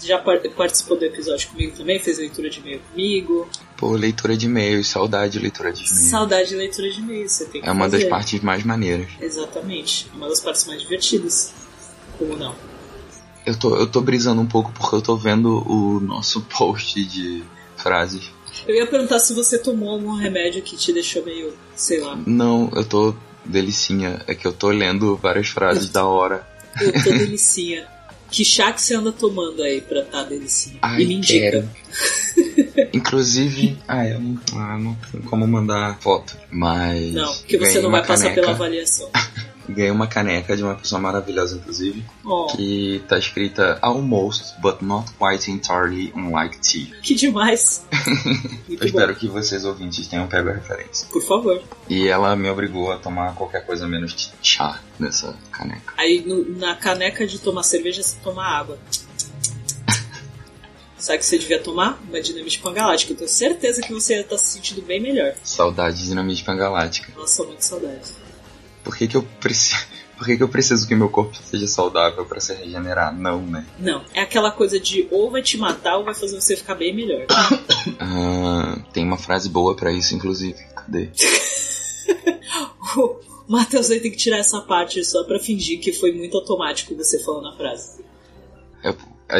já par- participou do episódio comigo também, fez leitura de e-mail comigo.
Pô, leitura de e-mails, saudade de leitura de e-mails.
Saudade de leitura de e-mail, você tem que
É uma das
fazer.
partes mais maneiras.
Exatamente. É uma das partes mais divertidas. Como não?
Eu tô, eu tô brisando um pouco porque eu tô vendo o nosso <laughs> post de frases.
Eu ia perguntar se você tomou algum remédio que te deixou meio, sei lá.
Não, eu tô delicinha. É que eu tô lendo várias frases da hora.
Eu tô <laughs> delicinha. Que chá que você anda tomando aí pra tá delicinha?
Ai,
e me indica.
quero. <laughs> Inclusive, ah, eu não, ah, não tem como mandar foto, mas.
Não, porque você não vai passar
caneca,
pela avaliação.
Ganhei uma caneca de uma pessoa maravilhosa, inclusive,
Ó,
que tá escrita Almost, but not quite entirely unlike tea.
que demais. <laughs>
Eu
bom.
espero que vocês ouvintes tenham pego a referência.
Por favor.
E ela me obrigou a tomar qualquer coisa menos de chá nessa caneca.
Aí no- na caneca de tomar cerveja você toma água. <laughs> Sabe que você devia tomar? Uma dinamite pangalática. Eu tenho certeza que você ia estar se sentindo bem melhor.
Saudade de dinamite pangalática.
Nossa, muito saudade.
Por que, que eu preciso. <laughs> Por que, que eu preciso que meu corpo seja saudável pra se regenerar? Não, né?
Não, é aquela coisa de ou vai te matar ou vai fazer você ficar bem melhor. <coughs>
Ah, tem uma frase boa pra isso, inclusive. Cadê? <laughs>
O Matheus vai ter que tirar essa parte só pra fingir que foi muito automático você falando a frase.
Eu-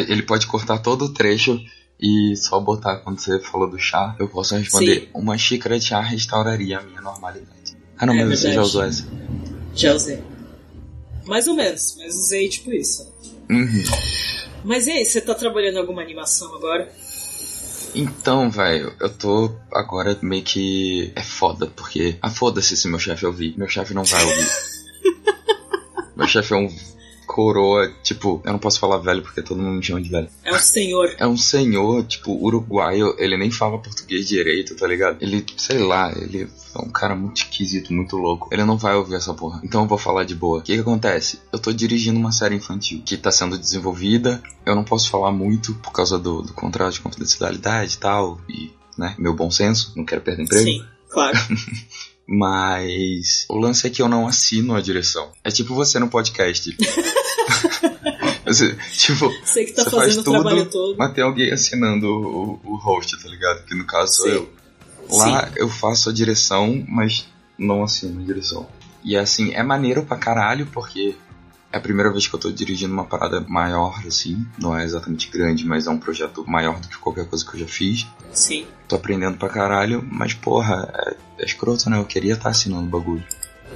ele pode cortar todo o trecho e só botar quando você falou do chá. Eu posso responder:
Sim.
uma xícara de chá restauraria a minha normalidade. Ah, não,
É
mas você já usou essa.
Já usei. Mais ou menos, mas usei tipo isso.
Uhum.
Mas e aí, você tá trabalhando em alguma animação agora?
Então, velho, eu tô agora meio que. É foda, porque. Ah, foda-se se meu chefe ouvir. Meu chefe não vai ouvir. <laughs> meu chefe é um coroa, tipo, eu não posso falar velho porque todo mundo me chama de velho.
É um senhor.
É um senhor, tipo, uruguaio, ele nem fala português direito, tá ligado? Ele, sei lá, ele é um cara muito esquisito, muito louco. Ele não vai ouvir essa porra. Então eu vou falar de boa. O que que acontece? Eu tô dirigindo uma série infantil que tá sendo desenvolvida. Eu não posso falar muito por causa do, do contrato de confidencialidade e tal. E, né, meu bom senso, não quero perder emprego.
Sim, claro. <laughs>
Mas o lance é que eu não assino a direção. É tipo você no podcast. <laughs> Você, tipo,
Você que tá
você faz
fazendo o
tudo,
trabalho todo.
mas tem alguém assinando o, o host, tá ligado? Que no caso sou
Sim.
eu. Lá eu faço a direção, mas não assino a direção. E assim, é maneiro pra caralho, porque é a primeira vez que eu tô dirigindo uma parada maior, assim. Não é exatamente grande, mas é um projeto maior do que qualquer coisa que eu já fiz.
Sim.
Tô aprendendo pra caralho, mas porra, é, é escroto, né? Eu queria estar assinando o bagulho.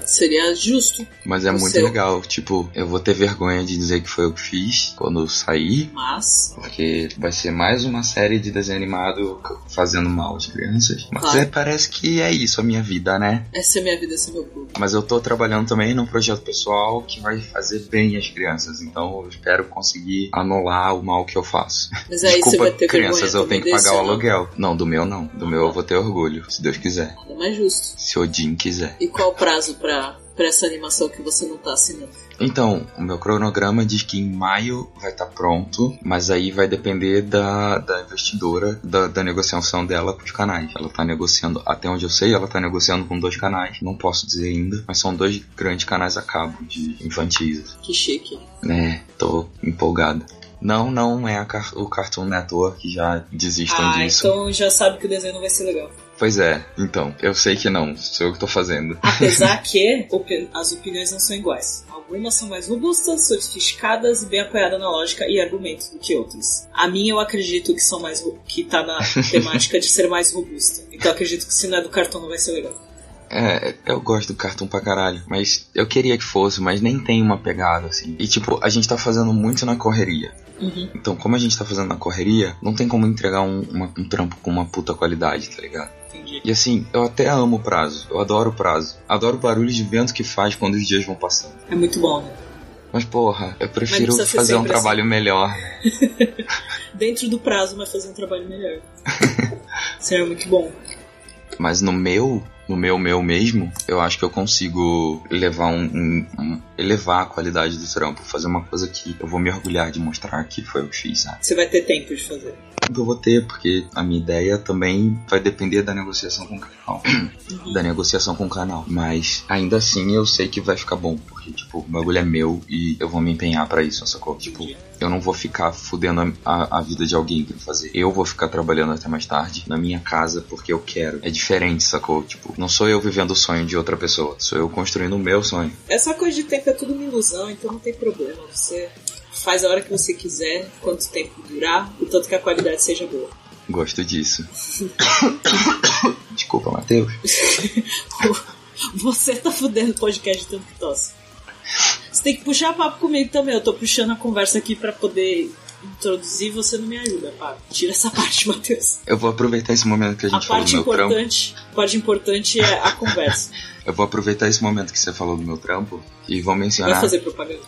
Seria justo,
Mas é muito
seu.
legal, tipo, eu vou ter vergonha de dizer que foi eu que fiz quando eu sair,
mas.
porque vai ser mais uma série de desenho animado fazendo mal às crianças. Mas
Claro.
é, parece que é isso a minha vida, né?
Essa é minha vida, esse é meu clube.
Mas eu tô trabalhando também num projeto pessoal que vai fazer bem às crianças, então eu espero conseguir anular o mal que eu faço.
Mas aí você
Desculpa,
vai ter
crianças, eu tenho que pagar o aluguel. Não, do meu não. Do meu eu vou ter orgulho, se Deus quiser.
Nada mais justo.
Se Odin quiser.
E qual o prazo pra, pra essa animação que você não tá assinando?
Então, o meu cronograma diz que em maio vai estar pronto, mas aí vai depender da, da investidora, da, da negociação dela com os canais. Ela tá negociando, até onde eu sei, ela tá negociando com dois canais, não posso dizer ainda, mas são dois grandes canais a cabo de infantis.
Que chique.
Né, tô empolgado. Não, não é car- o Cartoon Network, já desistam
Ah,
disso.
então já sabe que o desenho não vai ser legal.
Pois é, então, eu sei que não, sou eu que tô fazendo.
Apesar <laughs> que as opiniões não são iguais. Algumas são mais robustas, sofisticadas e bem apoiadas na lógica e argumentos do que outras. A minha eu acredito que são mais que tá na <laughs> temática de ser mais robusta. Então eu acredito que se não é do cartão não vai ser legal.
É, eu gosto do cartoon pra caralho, mas eu queria que fosse, mas nem tem uma pegada, assim. E tipo, a gente tá fazendo muito na correria.
Uhum.
Então, como a gente tá fazendo na correria, não tem como entregar um, uma- um trampo com uma puta qualidade, tá ligado? E assim, eu até amo o prazo, eu adoro o prazo. Adoro o barulho de vento que faz quando os dias vão passando.
É muito bom, né?
Mas porra, eu prefiro fazer um trabalho melhor. né? <laughs>
Dentro do prazo, mas fazer um trabalho melhor. <laughs> Seria muito bom.
Mas no meu, no meu, meu mesmo, eu acho que eu consigo levar um, um- um- elevar a qualidade do trampo, fazer uma coisa que eu vou me orgulhar de mostrar que foi que fiz, sabe?
Você vai ter tempo de fazer.
Eu vou ter, porque a minha ideia também vai depender da negociação com o canal. da negociação com o canal. Mas ainda assim eu sei que vai ficar bom, porque tipo, o bagulho é meu e eu vou me empenhar pra isso, sacou? Tipo, eu não vou ficar fudendo a, a- a vida de alguém pra fazer. Eu vou ficar trabalhando até mais tarde na minha casa porque eu quero. É diferente, sacou? Tipo, não sou eu vivendo o sonho de outra pessoa, sou eu construindo o meu sonho.
Essa coisa de tempo é tudo uma ilusão, então não tem problema. Você faz a hora que você quiser, quanto tempo durar, o tanto que a qualidade seja boa.
Gosto disso. <coughs> Desculpa, Matheus. <laughs>
Você tá fudendo o podcast de tanto que tosse. Você tem que puxar papo comigo também. Eu tô puxando a conversa aqui pra poder introduzir e você não me ajuda, pá. Tira essa parte, Matheus.
Eu vou aproveitar esse momento que a
A
gente falou do meu trampo.
a parte importante é a conversa. <laughs>
Eu vou aproveitar esse momento que você falou do meu trampo e vou
Vai
mencionar.
fazer propaganda.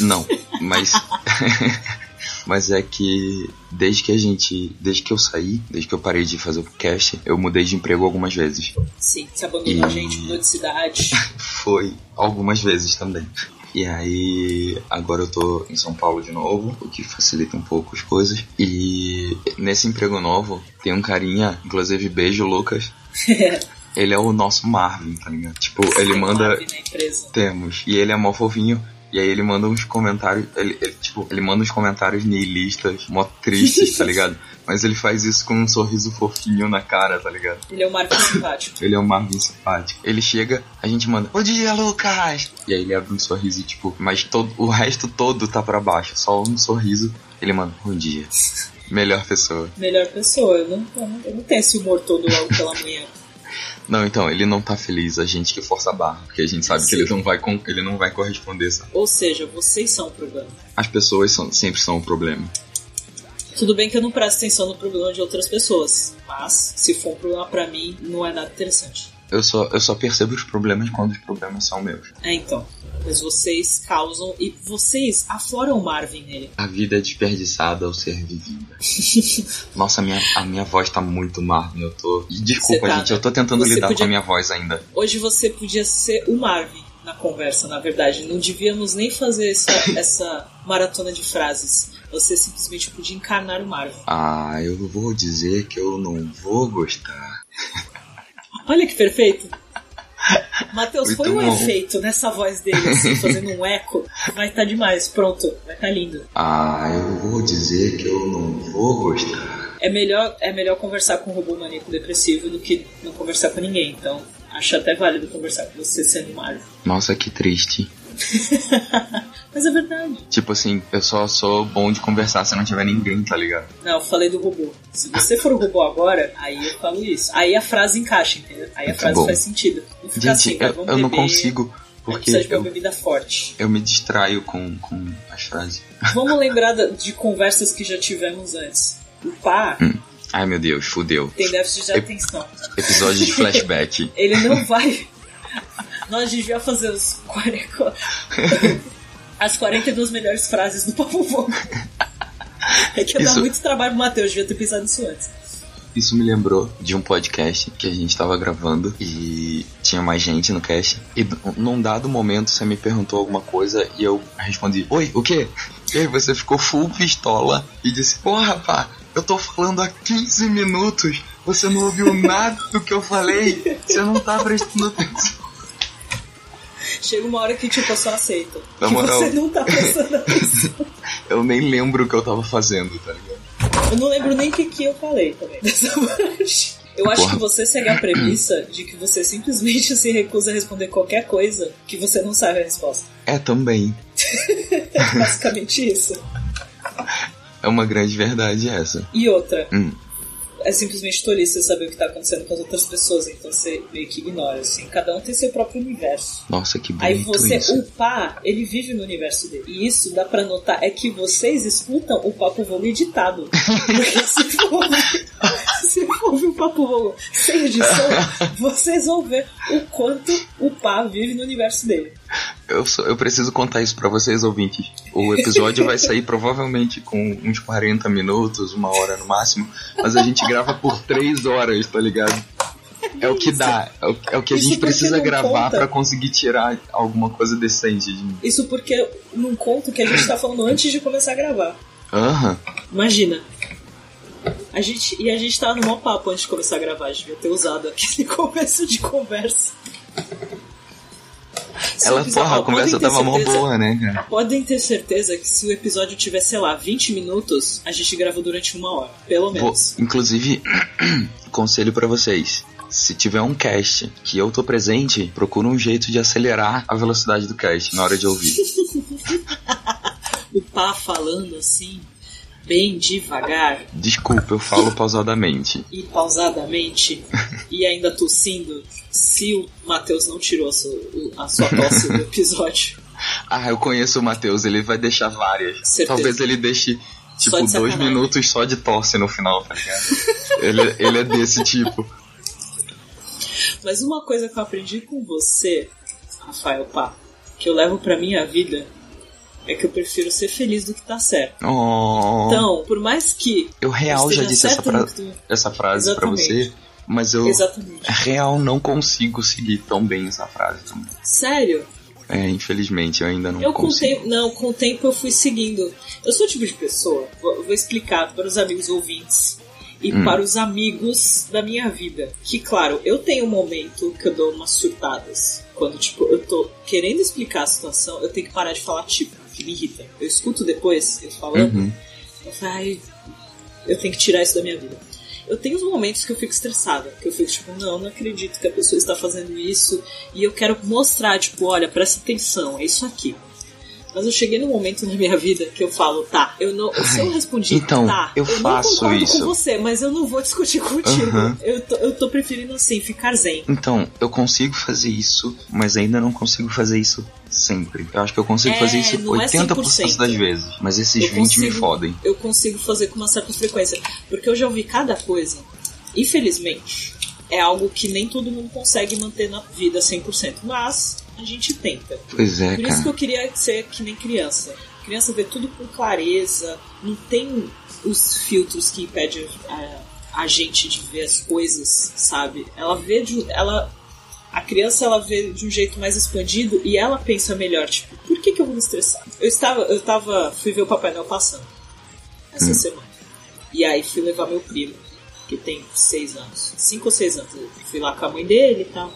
Não, mas. <laughs> mas é que desde que a gente. Desde que eu saí, desde que eu parei de fazer o podcast, eu mudei de emprego algumas vezes.
Sim, você abandonou a
E-
gente, mudou de cidade. <laughs>
Foi algumas vezes também. E aí, agora eu tô em São Paulo de novo, o que facilita um pouco as coisas. E nesse emprego novo, tem um carinha, inclusive beijo, Lucas. <laughs> Ele é o nosso Marvin, tá ligado? Tipo, ele
Tem
manda.
Marvin na empresa.
Temos. E ele é mó fofinho. E aí ele manda uns comentários. Ele, ele, tipo, ele manda uns comentários nihilistas, mó tristes, tá <laughs> ligado? Mas ele faz isso com um sorriso fofinho na cara, tá ligado?
Ele é o Marvin simpático.
Ele é um Marvin simpático. Ele chega, a gente manda, Bom dia, Lucas! E aí ele abre um sorriso, tipo, mas todo, o resto todo tá pra baixo. Só um sorriso. Ele manda, bom dia. <laughs> Melhor pessoa.
Melhor pessoa. Eu não, eu não, eu não tenho esse humor todo logo pela manhã.
Não, então, ele não tá feliz, a gente que força a barra. Porque a gente sabe que
Sim.
ele não vai, ele não vai corresponder. Sabe?
Ou seja, vocês são o problema.
As pessoas são, sempre são o problema.
Tudo bem que eu não presto atenção no problema de outras pessoas, mas se for um problema pra mim, não é nada interessante.
Eu só, eu só percebo os problemas quando os problemas são meus.
É então. Mas vocês causam e vocês afloram o Marvin nele.
A vida é desperdiçada ao ser vivida. <laughs> Nossa, a minha, a minha voz tá muito Marvin. Eu tô. Desculpa,
tá,
gente, eu tô tentando lidar
podia-
com a minha voz ainda.
Hoje você podia ser o Marvin na conversa, na verdade. Não devíamos nem fazer essa, <laughs> essa maratona de frases. Você simplesmente podia encarnar o Marvin.
Ah, eu vou dizer que eu não vou gostar. <laughs>
Olha que perfeito! Matheus, foi um
bom.
efeito nessa voz dele, assim, fazendo um eco. Vai estar demais, pronto, vai estar lindo.
Ah, eu vou dizer que eu não vou gostar.
É melhor, é melhor conversar com um robô maníaco depressivo do que não conversar com ninguém. Então, acho até válido conversar com você sendo Mario.
Nossa, que triste. <laughs>
Mas é verdade.
Tipo assim, eu só sou bom de conversar se não tiver ninguém, tá ligado?
Não, eu falei do robô. Se você for o robô agora, aí eu falo isso. Aí a frase encaixa, entendeu? Aí a
Muito
frase
bom.
faz sentido.
Gente,
assim,
eu,
vamos
eu não consigo, porque
precisa de uma
eu,
bebida forte.
eu me distraio com, com as frases.
Vamos <laughs> lembrar de conversas que já tivemos antes. O pá
Ai meu Deus, fudeu.
tem déficit de atenção.
Episódio de flashback. <laughs>
Ele não vai. Nós devíamos fazer os 40... as 42 melhores frases do Papo. É que ia dar
Isso-
muito trabalho pro Matheus, devia ter pensado nisso antes.
Isso me lembrou de um podcast que a gente tava gravando e tinha mais gente no cast. E num dado momento você me perguntou alguma coisa e eu respondi: Oi, o quê? E aí você ficou full pistola e disse: Porra, pá, eu tô falando há 15 minutos, você não ouviu nada do que eu falei, você não tá prestando atenção.
Chega uma hora que tipo, eu só aceito.
Na
que
moral.
você não tá atenção. <laughs>
Eu nem lembro o que eu tava fazendo, tá ligado?
Eu não lembro nem o que, que eu falei também <laughs> dessa parte. Eu acho
Porra.
que você segue a premissa de que você simplesmente se recusa a responder qualquer coisa que você não sabe a resposta.
É também. <laughs>
É basicamente isso.
É uma grande verdade essa.
E outra,
Hum.
É simplesmente tolice saber o que tá acontecendo com as outras pessoas, então você meio que ignora, assim. Cada um tem seu próprio universo.
Nossa, que bonito
Aí você,
isso.
o pá, ele vive no universo dele. E isso dá pra notar é que vocês escutam o Papo Vogo editado. <laughs> Porque se for, ouvir- se for ouvir o Papo Vogo sem edição, vocês vão ver o quanto o pá vive no universo dele.
Eu, sou- eu preciso contar isso pra vocês, ouvintes. O episódio vai sair <laughs> provavelmente com uns 40 minutos, uma hora no máximo, mas a gente grava por 3 horas, tá ligado? É o que dá, é o, é o que a
Isso
gente precisa
não
gravar pra conseguir tirar alguma coisa decente de mim.
Isso porque num conto que a gente tá falando antes de começar a gravar.
Aham.
Imagina. A gente, e a gente tava no maior papo antes de começar a gravar, a gente devia ter usado aquele <laughs> começo de conversa. Se
Ela,
episódio-
porra, a conversa tava mó boa, né, cara?
Podem ter certeza que se o episódio tiver, sei lá, 20 minutos, a gente gravou durante uma hora, pelo
Vou,
menos.
inclusive, <clears throat> conselho pra vocês. Se tiver um cast que eu tô presente, procura um jeito de acelerar a velocidade do cast na hora de ouvir. <laughs>
O pá falando assim, bem devagar
Desculpa, eu falo pausadamente.
e pausadamente, <laughs> e ainda tossindo, se o Matheus não tirou a sua, a sua tosse do <laughs> episódio.
Ah, eu conheço o Matheus, ele vai deixar várias.
Certeza.
Talvez ele deixe, tipo, dois
sacanagem.
minutos só de tosse no final, tá ligado? ele, ele é desse tipo.
Mas uma coisa que eu aprendi com você, Rafael Pá, que eu levo pra minha vida, é que eu prefiro ser feliz do que tá certo.
Oh,
Então, por mais que
eu real já disse essa, fra-
tu-
essa frase pra
Exatamente.
você, mas eu
Exatamente.
real não consigo seguir tão bem essa frase também.
Sério?
É, infelizmente, eu ainda não
Eu com
consigo.
tempo, não, com o tempo eu fui seguindo. Eu sou o tipo de pessoa, vou, vou explicar para os amigos ouvintes e
Hum.
para os amigos da minha vida. Que, claro, eu tenho um momento que eu dou umas surtadas. Quando, tipo, eu tô querendo explicar a situação, eu tenho que parar de falar, tipo, que me irrita. Eu escuto depois, eu falando,
Uhum.
eu falo, ai, eu tenho que tirar isso da minha vida. Eu tenho uns momentos que eu fico estressada, que eu fico tipo, não, não acredito que a pessoa está fazendo isso, e eu quero mostrar, tipo, olha, presta atenção, é isso aqui. Mas eu cheguei num momento na minha vida que eu falo, tá, eu não. Se eu respondi,
então,
tá,
eu
não
faço
concordo
isso.
com você, mas eu não vou discutir contigo.
Aham.
Eu, tô, eu tô preferindo assim, ficar zen.
Então, eu consigo fazer isso, mas ainda não consigo fazer isso sempre. Eu acho que eu consigo
É,
fazer isso
não é
80%
100%.
das vezes. Mas esses
Eu
20 me fodem.
Eu consigo fazer com uma certa frequência. Porque eu já ouvi cada coisa. Infelizmente, é algo que nem todo mundo consegue manter na vida 100%. Mas a gente tenta.
Pois é,
Por isso que
cara.
eu queria ser que nem criança. Criança vê tudo com clareza, não tem os filtros que impedem a, a gente de ver as coisas, sabe? Ela vê de, ela a criança ela vê de um jeito mais expandido e ela pensa melhor, tipo, por que, que eu vou me estressar? Eu estava, eu tava, fui ver o Papai Noel passando essa semana. E aí fui levar meu primo, que tem seis anos, cinco ou seis anos. Eu fui lá com a mãe dele e tal.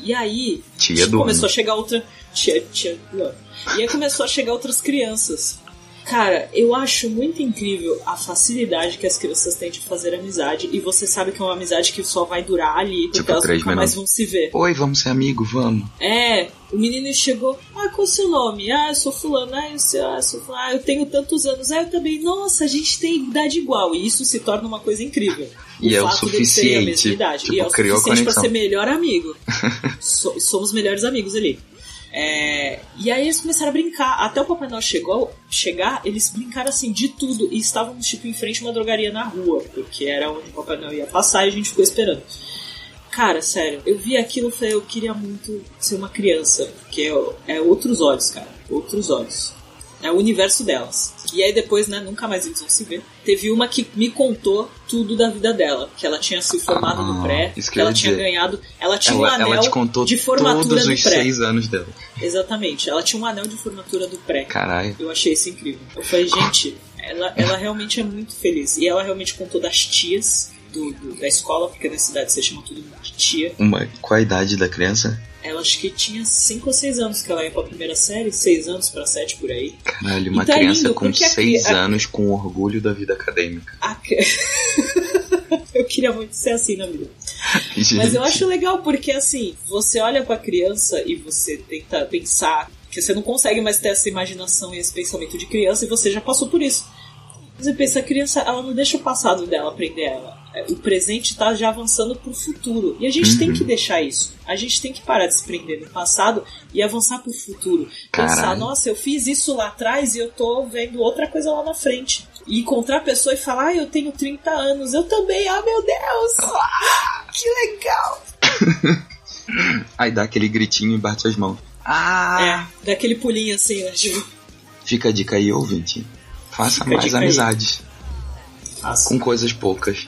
E aí
Tia do
começou
ano.
a chegar outra. Tia, tia ano. E aí começou a chegar outras crianças. Cara, eu acho muito incrível a facilidade que as crianças têm de fazer amizade. E você sabe que é uma amizade que só vai durar ali, porque
Tipo,
elas
três
nunca mais vão se ver.
Oi, vamos ser amigo, vamos.
É, o menino chegou, ah, qual é o seu nome? Ah, eu sou fulano, ah, eu, sou, ah, eu sou fulano, ah, eu tenho tantos anos, ah, eu também, nossa, a gente tem idade igual, e isso se torna uma coisa incrível.
E é o suficiente, tipo,
e é o
criou
suficiente pra
conexão.
ser melhor amigo. <laughs> So- somos melhores amigos ali. É, e aí eles começaram a brincar. Até o Papai Noel chegou, chegar, eles brincaram assim de tudo. E estávamos tipo em frente a uma drogaria na rua, porque era onde o Papai Noel ia passar e a gente ficou esperando. Cara, sério, eu vi aquilo e falei, eu queria muito ser uma criança. Porque é, é outros olhos, cara. Outros olhos. É o universo delas. E aí depois, né, nunca mais eles vão se ver. Teve uma que me contou tudo da vida dela. Que ela tinha se formado no
Ah,
pré,
isso que
ela tinha
dizer.
ganhado. Ela tinha um
Ela,
anel
ela te contou
de formatura
todos
do
os
pré.
seis anos dela.
Exatamente, ela tinha um anel de formatura do pré.
Caralho.
Eu achei isso incrível. Eu falei, gente, ela, ela realmente é muito feliz. E ela realmente contou das tias do, do- da escola, porque na cidade você chama tudo de tia.
Uma, qual a idade da criança?
Ela acho que tinha 5 ou 6 anos que ela ia pra primeira série, 6 anos pra 7 por aí.
Caralho, uma
tá
criança
lindo,
com
porque a
anos com orgulho da vida acadêmica.
A <laughs> eu queria muito ser assim na vida. <laughs> Mas eu acho legal porque assim, você olha pra criança e você tenta pensar que você não consegue mais ter essa imaginação e esse pensamento de criança e você já passou por isso. Você pensa, a criança, ela não deixa o passado dela prender ela. O presente tá já avançando pro futuro. E a gente tem
Uhum.
que deixar isso. A gente tem que parar de se prender no passado e avançar pro futuro. Pensar,
Caralho.
nossa, eu fiz isso lá atrás e eu tô vendo outra coisa lá na frente. E encontrar a pessoa e falar, ah, eu tenho 30 anos, eu também, ah, meu Deus! Ah, <laughs> que legal! <laughs>
Aí dá aquele gritinho e bate as mãos. Ah!
É, daquele pulinho assim, né? Tipo,
Fica a dica aí, ouvinte. Faça
Fica
mais amizades com coisas poucas.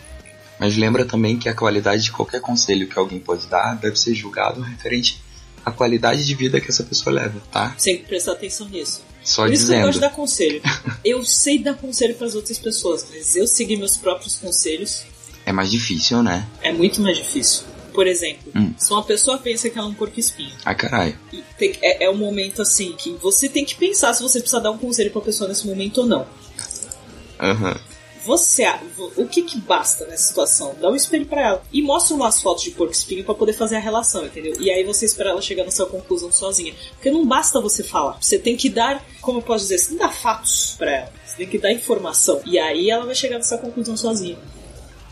Mas lembra também que a qualidade de qualquer conselho que alguém pode dar deve ser julgado referente à qualidade de vida que essa pessoa leva, tá?
Tem que prestar atenção nisso.
Só
Por isso que eu gosto de
dizendo.
dar conselho. <laughs> Eu sei dar conselho para as outras pessoas, mas eu seguir meus próprios conselhos
É mais difícil, né?
é muito mais difícil. Por exemplo,
Hum.
se uma pessoa pensa que ela é um porco espinho,
Ai, caralho.
tem- é, é um momento assim que você tem que pensar se você precisa dar um conselho pra pessoa nesse momento ou não.
Aham.
Você, o que que basta nessa situação? Dá um espelho pra ela e mostra umas fotos de porco espinho pra poder fazer a relação, entendeu? E aí você espera ela chegar na sua conclusão sozinha. Porque não basta você falar. Você tem que dar, como eu posso dizer, você tem que dar fatos pra ela. Você tem que dar informação. E aí ela vai chegar na sua conclusão sozinha.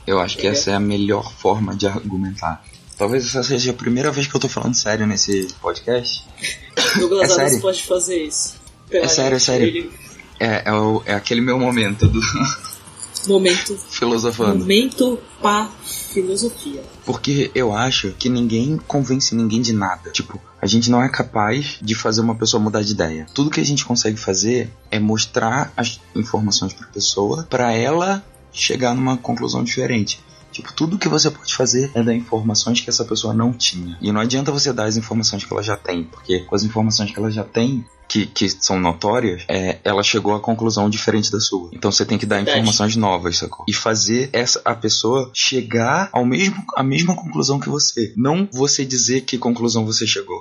Eu acho que essa é a melhor forma de argumentar. Talvez essa seja a primeira vez que eu tô falando sério nesse podcast. <coughs>
Douglas
É
Adams
sério?
pode fazer isso.
É sério, é sério. É, é, o- é aquele meu momento do <laughs>
Momento,
filosofando.
momento pra filosofia.
Porque eu acho que ninguém convence ninguém de nada. Tipo, a gente não é capaz de fazer uma pessoa mudar de ideia. Tudo que a gente consegue fazer é mostrar as informações pra pessoa, pra ela chegar numa conclusão diferente. Tipo, tudo que você pode fazer é dar informações que essa pessoa não tinha. E não adianta você dar as informações que ela já tem, porque com as informações que ela já tem, que, que são notórias, é, ela chegou a conclusão diferente da sua. Então você tem que dar informações novas, sacou? E fazer essa a pessoa chegar ao mesmo a mesma conclusão que você. Não você dizer que conclusão você chegou.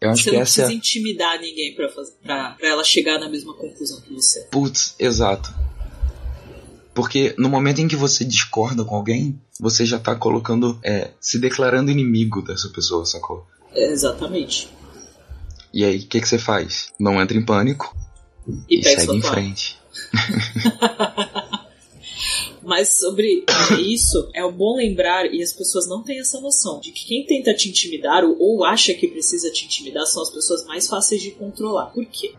Eu acho
Você
que
não
essa é.
precisa intimidar ninguém pra, fazer, pra, pra ela chegar na mesma conclusão que você.
Putz, exato. Porque no momento em que você discorda com alguém, você já tá colocando. É, se declarando inimigo dessa pessoa, sacou?
É, exatamente.
E aí, o que, que você faz? Não entra em pânico
E,
e, segue em frente. <laughs>
Mas sobre isso, é bom lembrar, e as pessoas não têm essa noção, de que quem tenta te intimidar ou, ou acha que precisa te intimidar são as pessoas mais fáceis de controlar. Por quê?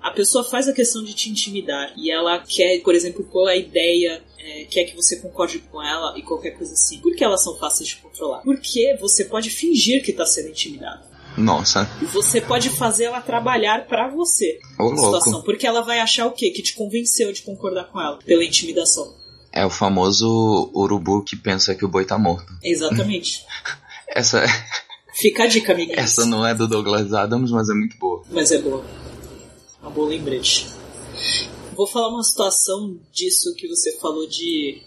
A pessoa faz a questão de te intimidar e ela quer, por exemplo, pôr a ideia, é, quer que você concorde com ela e qualquer coisa assim. Por que elas são fáceis de controlar? Porque você pode fingir que está sendo intimidado.
Nossa,
E você pode fazer ela trabalhar pra você
ô
na situação.
louco.
Porque ela vai achar o quê? Que te convenceu de concordar com ela pela intimidação.
É o famoso urubu que pensa que o boi tá morto.
Exatamente. <laughs>
Essa,
Fica a dica, amiguinhos.
essa não é do Douglas Adams, mas é muito boa.
Mas é boa. Uma boa lembrete. Vou falar uma situação disso que você falou de.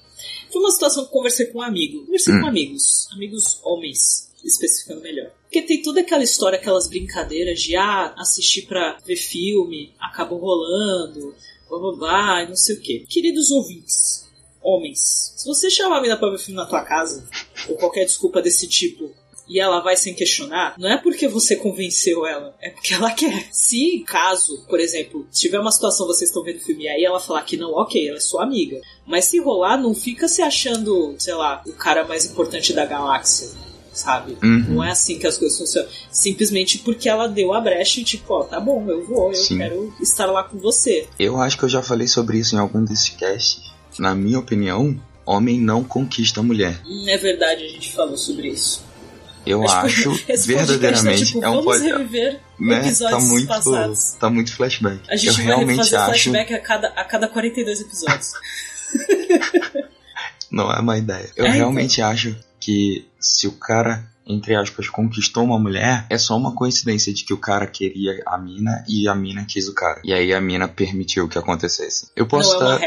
Foi uma situação que eu conversei com um amigo. Conversei
Hum.
com amigos. Amigos homens, especificando melhor. Porque tem toda aquela história, aquelas brincadeiras de ah, assistir pra ver filme, acabou rolando, blá blá blá, e não sei o quê. Queridos ouvintes, homens, se você chamar a mina pra ver filme na tua casa, ou qualquer desculpa desse tipo, e ela vai sem questionar, não é porque você convenceu ela, é porque ela quer. Se caso, por exemplo, tiver uma situação vocês estão vendo o filme e aí ela falar que não, ok, ela é sua amiga. Mas se rolar, não fica se achando, sei lá, o cara mais importante da galáxia. Sabe?
Uhum.
Não é assim que as coisas funcionam. Simplesmente porque ela deu a brecha e, tipo, ó, tá bom, eu vou, eu
Sim.
quero estar lá com você.
Eu acho que eu já falei sobre isso em algum desses casts. Na minha opinião, homem não conquista mulher.
Hum, é verdade, a gente falou sobre isso.
Eu
tipo,
acho <laughs>
podcast
verdadeiramente
tá, tipo,
é um
vamos reviver
né?
episódios
Tá muito,
passados.
tá muito flashback.
A gente
eu
vai
realmente
fazer
acho,
flashback a cada, a cada 42 episódios. <laughs>
não é uma ideia. Eu
É, então.
realmente acho que se o cara entre aspas, conquistou uma mulher, é só uma coincidência de que o cara queria a mina e a mina quis o cara. E aí a mina permitiu que acontecesse. Eu posso
é
estar.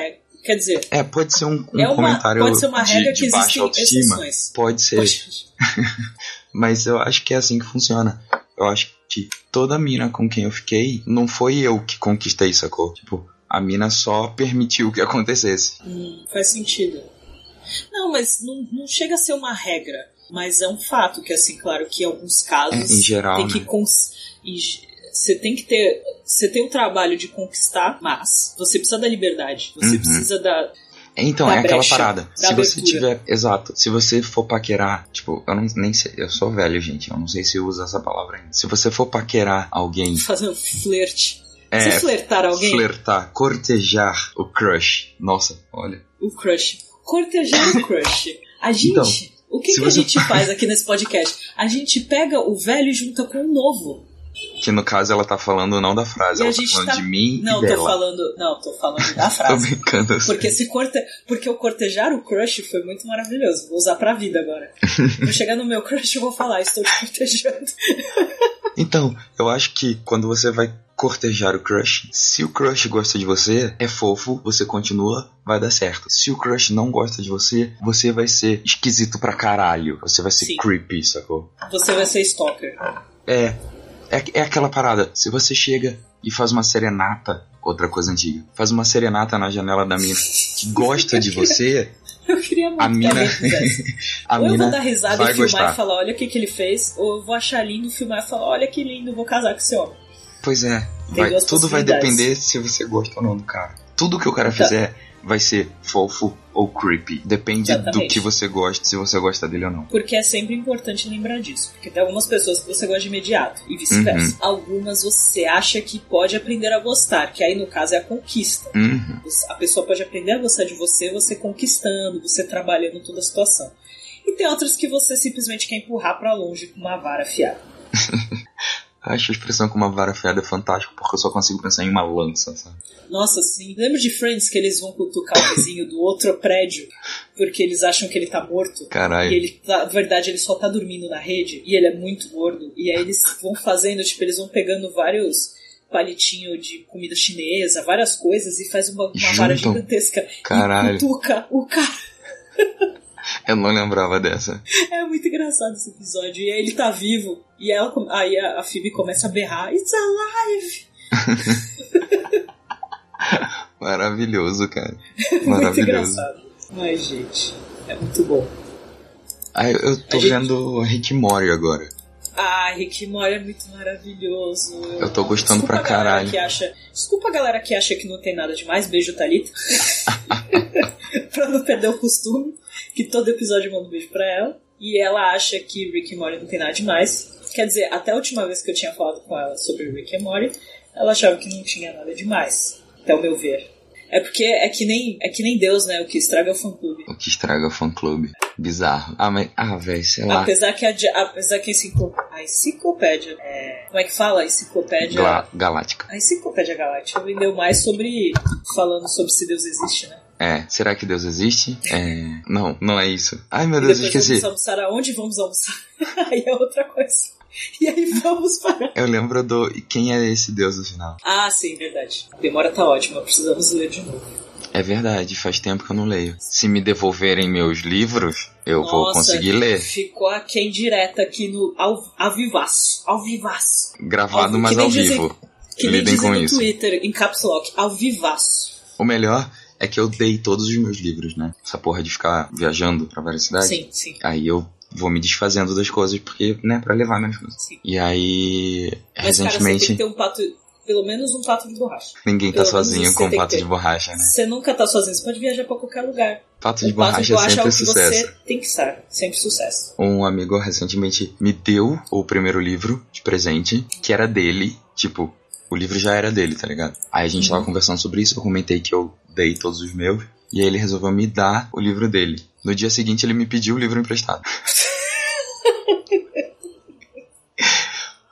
Quer dizer,
É, pode ser um, um
é uma,
comentário
pode ser uma
de,
regra
de
que
baixa
existem
autoestima.
exceções.
Pode ser,
Pode- <laughs>
mas eu acho que é assim que funciona. Eu acho que toda mina com quem eu fiquei, não foi eu que conquistei, sacou? Tipo, a mina só permitiu que acontecesse.
Hum, faz sentido. Não, mas não, não chega a ser uma regra. Mas é um fato que, assim, claro, que em alguns casos
É, em geral,
tem que
né?
cons- você tem que ter. Você tem o trabalho de conquistar, mas você precisa da liberdade. Você
Uhum.
precisa da.
Então,
Da
é aquela
brecha,
parada.
da
Se você
abertura.
tiver. Exato. Se você for paquerar, tipo, eu não nem sei. Eu sou velho, gente. Eu não sei se eu uso essa palavra ainda. Se você for paquerar alguém. <laughs>
Fazer um flerte.
É,
Se flertar alguém,
flertar, cortejar o crush. Nossa, olha.
o crush. Cortejar o crush. A gente.
Então,
o que, que a
você-
gente <laughs> faz aqui nesse podcast? A gente pega o velho e junta com o novo.
Que no caso ela tá falando não da frase,
E
ela tá falando
tá-
de mim
Não,
e
tô
dela.
falando. Não, tô falando da <laughs>
Tô
frase.
brincando. eu sei.
Porque se corte... Porque o cortejar o crush foi muito maravilhoso. Vou usar pra vida agora. <laughs> vou chegar no meu crush e vou falar, estou te cortejando. <laughs>
Então, eu acho que quando você vai cortejar o crush, se o crush gosta de você, é fofo, você continua, vai dar certo. Se o crush não gosta de você, você vai ser esquisito pra caralho. Você vai ser
Sim.
creepy, sacou?
Você vai ser stalker.
É, é, é aquela parada. Se você chega e faz uma serenata, outra coisa antiga, faz uma serenata na janela da mina que gosta de <laughs> você,
Eu queria muito <laughs>
a mina, a
ou eu vou dar risada e filmar
gostar.
e falar, olha o que, que ele fez, ou eu vou achar lindo, filmar e falar, olha que lindo, vou casar com esse homem.
Pois é, vai- tudo vai depender se você gosta ou não do cara. Tudo que o cara
Tá.
Vai ser fofo ou creepy. Depende do
Exatamente.
que você gosta, se você gosta dele ou não.
Porque é sempre importante lembrar disso. Porque tem algumas pessoas que você gosta de imediato e vice-versa.
Uhum.
Algumas você acha que pode aprender a gostar, que aí no caso é a conquista.
Uhum.
A pessoa pode aprender a gostar de você, você conquistando, você trabalhando toda a situação. E tem outras que você simplesmente quer empurrar pra longe com uma vara afiada. <laughs>
Acho a expressão com uma vara fiada fantástica porque eu só consigo pensar em uma lança, sabe?
Nossa, sim. Lembra de Friends que eles vão cutucar o vizinho do outro prédio porque eles acham que ele tá morto?
Caralho.
E ele, tá- na verdade, ele só tá dormindo na rede e ele é muito gordo. E aí eles vão fazendo, tipo, eles vão pegando vários palitinhos de comida chinesa, várias coisas, e faz uma, uma vara gigantesca
Caralho.
e cutuca o cara. <laughs>
Eu não lembrava dessa.
É muito engraçado esse episódio. E aí ele tá vivo. E ela, aí a, a Phoebe começa a berrar: It's alive! <laughs> <laughs>
Maravilhoso, cara. <laughs>
muito
Maravilhoso.
engraçado. Ai, gente, é muito bom.
Ah, eu, tô
A gente-
vendo Rick e Morty agora.
Ah, Rick Morty é muito maravilhoso.
Eu tô gostando
Desculpa
pra caralho.
Que acha... Desculpa a galera que acha que não tem nada demais. Beijo, Thalita. <laughs> pra não perder o costume, que todo episódio eu mando um beijo pra ela. E ela acha que Rick Morty não tem nada demais. Quer dizer, até a última vez que eu tinha falado com ela sobre Rick Morty, ela achava que não tinha nada demais. Até o meu ver. É porque é que nem, é que nem Deus, né? O que estraga é o fã-clube.
O que estraga o fã clube. Bizarro. Ah, mas. Ah, velho, sei lá.
Apesar que a, apesar que a, enciclo- a enciclopédia. É, como é que fala? A enciclopédia.
Gla- Galáctica.
A enciclopédia galáctica vendeu mais sobre. falando sobre se Deus existe, né?
É, será que Deus existe? É. Não, não é isso. Ai meu Deus, esqueci.
vamos almoçar aonde vamos almoçar? <laughs> aí é outra coisa. E aí vamos para.
Eu lembro do. e Quem é esse Deus no final?
Ah, sim, verdade. A demora tá ótima, precisamos ler de novo.
É verdade, faz tempo que eu não leio. Se me devolverem meus livros, eu vou
Nossa,
conseguir ler.
Ficou a quem direta aqui no ao, ao vivaço. Ao vivaço.
Gravado,
Ao-
mas ao
dizem-
vivo.
Que
Lidem com
no
isso.
Twitter, em caps lock. Ao vivaço.
O melhor é que eu dei todos os meus livros, né? Essa porra de ficar viajando pra várias cidades.
Sim, sim.
Aí eu vou me desfazendo das coisas, porque, né, pra levar menos coisas.
sim.
E aí,
Mas, cara, você tem
recentemente,
que ter um pato. Pelo menos um pato de borracha.
ninguém tá
pelo menos
sozinho com
tem
pato de borracha, né?
Você nunca tá sozinho, você pode viajar pra qualquer lugar.
Pato de
o pato de
borracha é
borracha é
sempre
que
sucesso.
você tem que estar. Sempre sucesso.
Um amigo recentemente me deu o primeiro livro de presente, que era dele, tipo, o livro já era dele, tá ligado? Aí a gente
Uhum.
tava conversando sobre isso, eu comentei que eu dei todos os meus, e aí ele resolveu me dar o livro dele. No dia seguinte ele me pediu o livro emprestado. <laughs>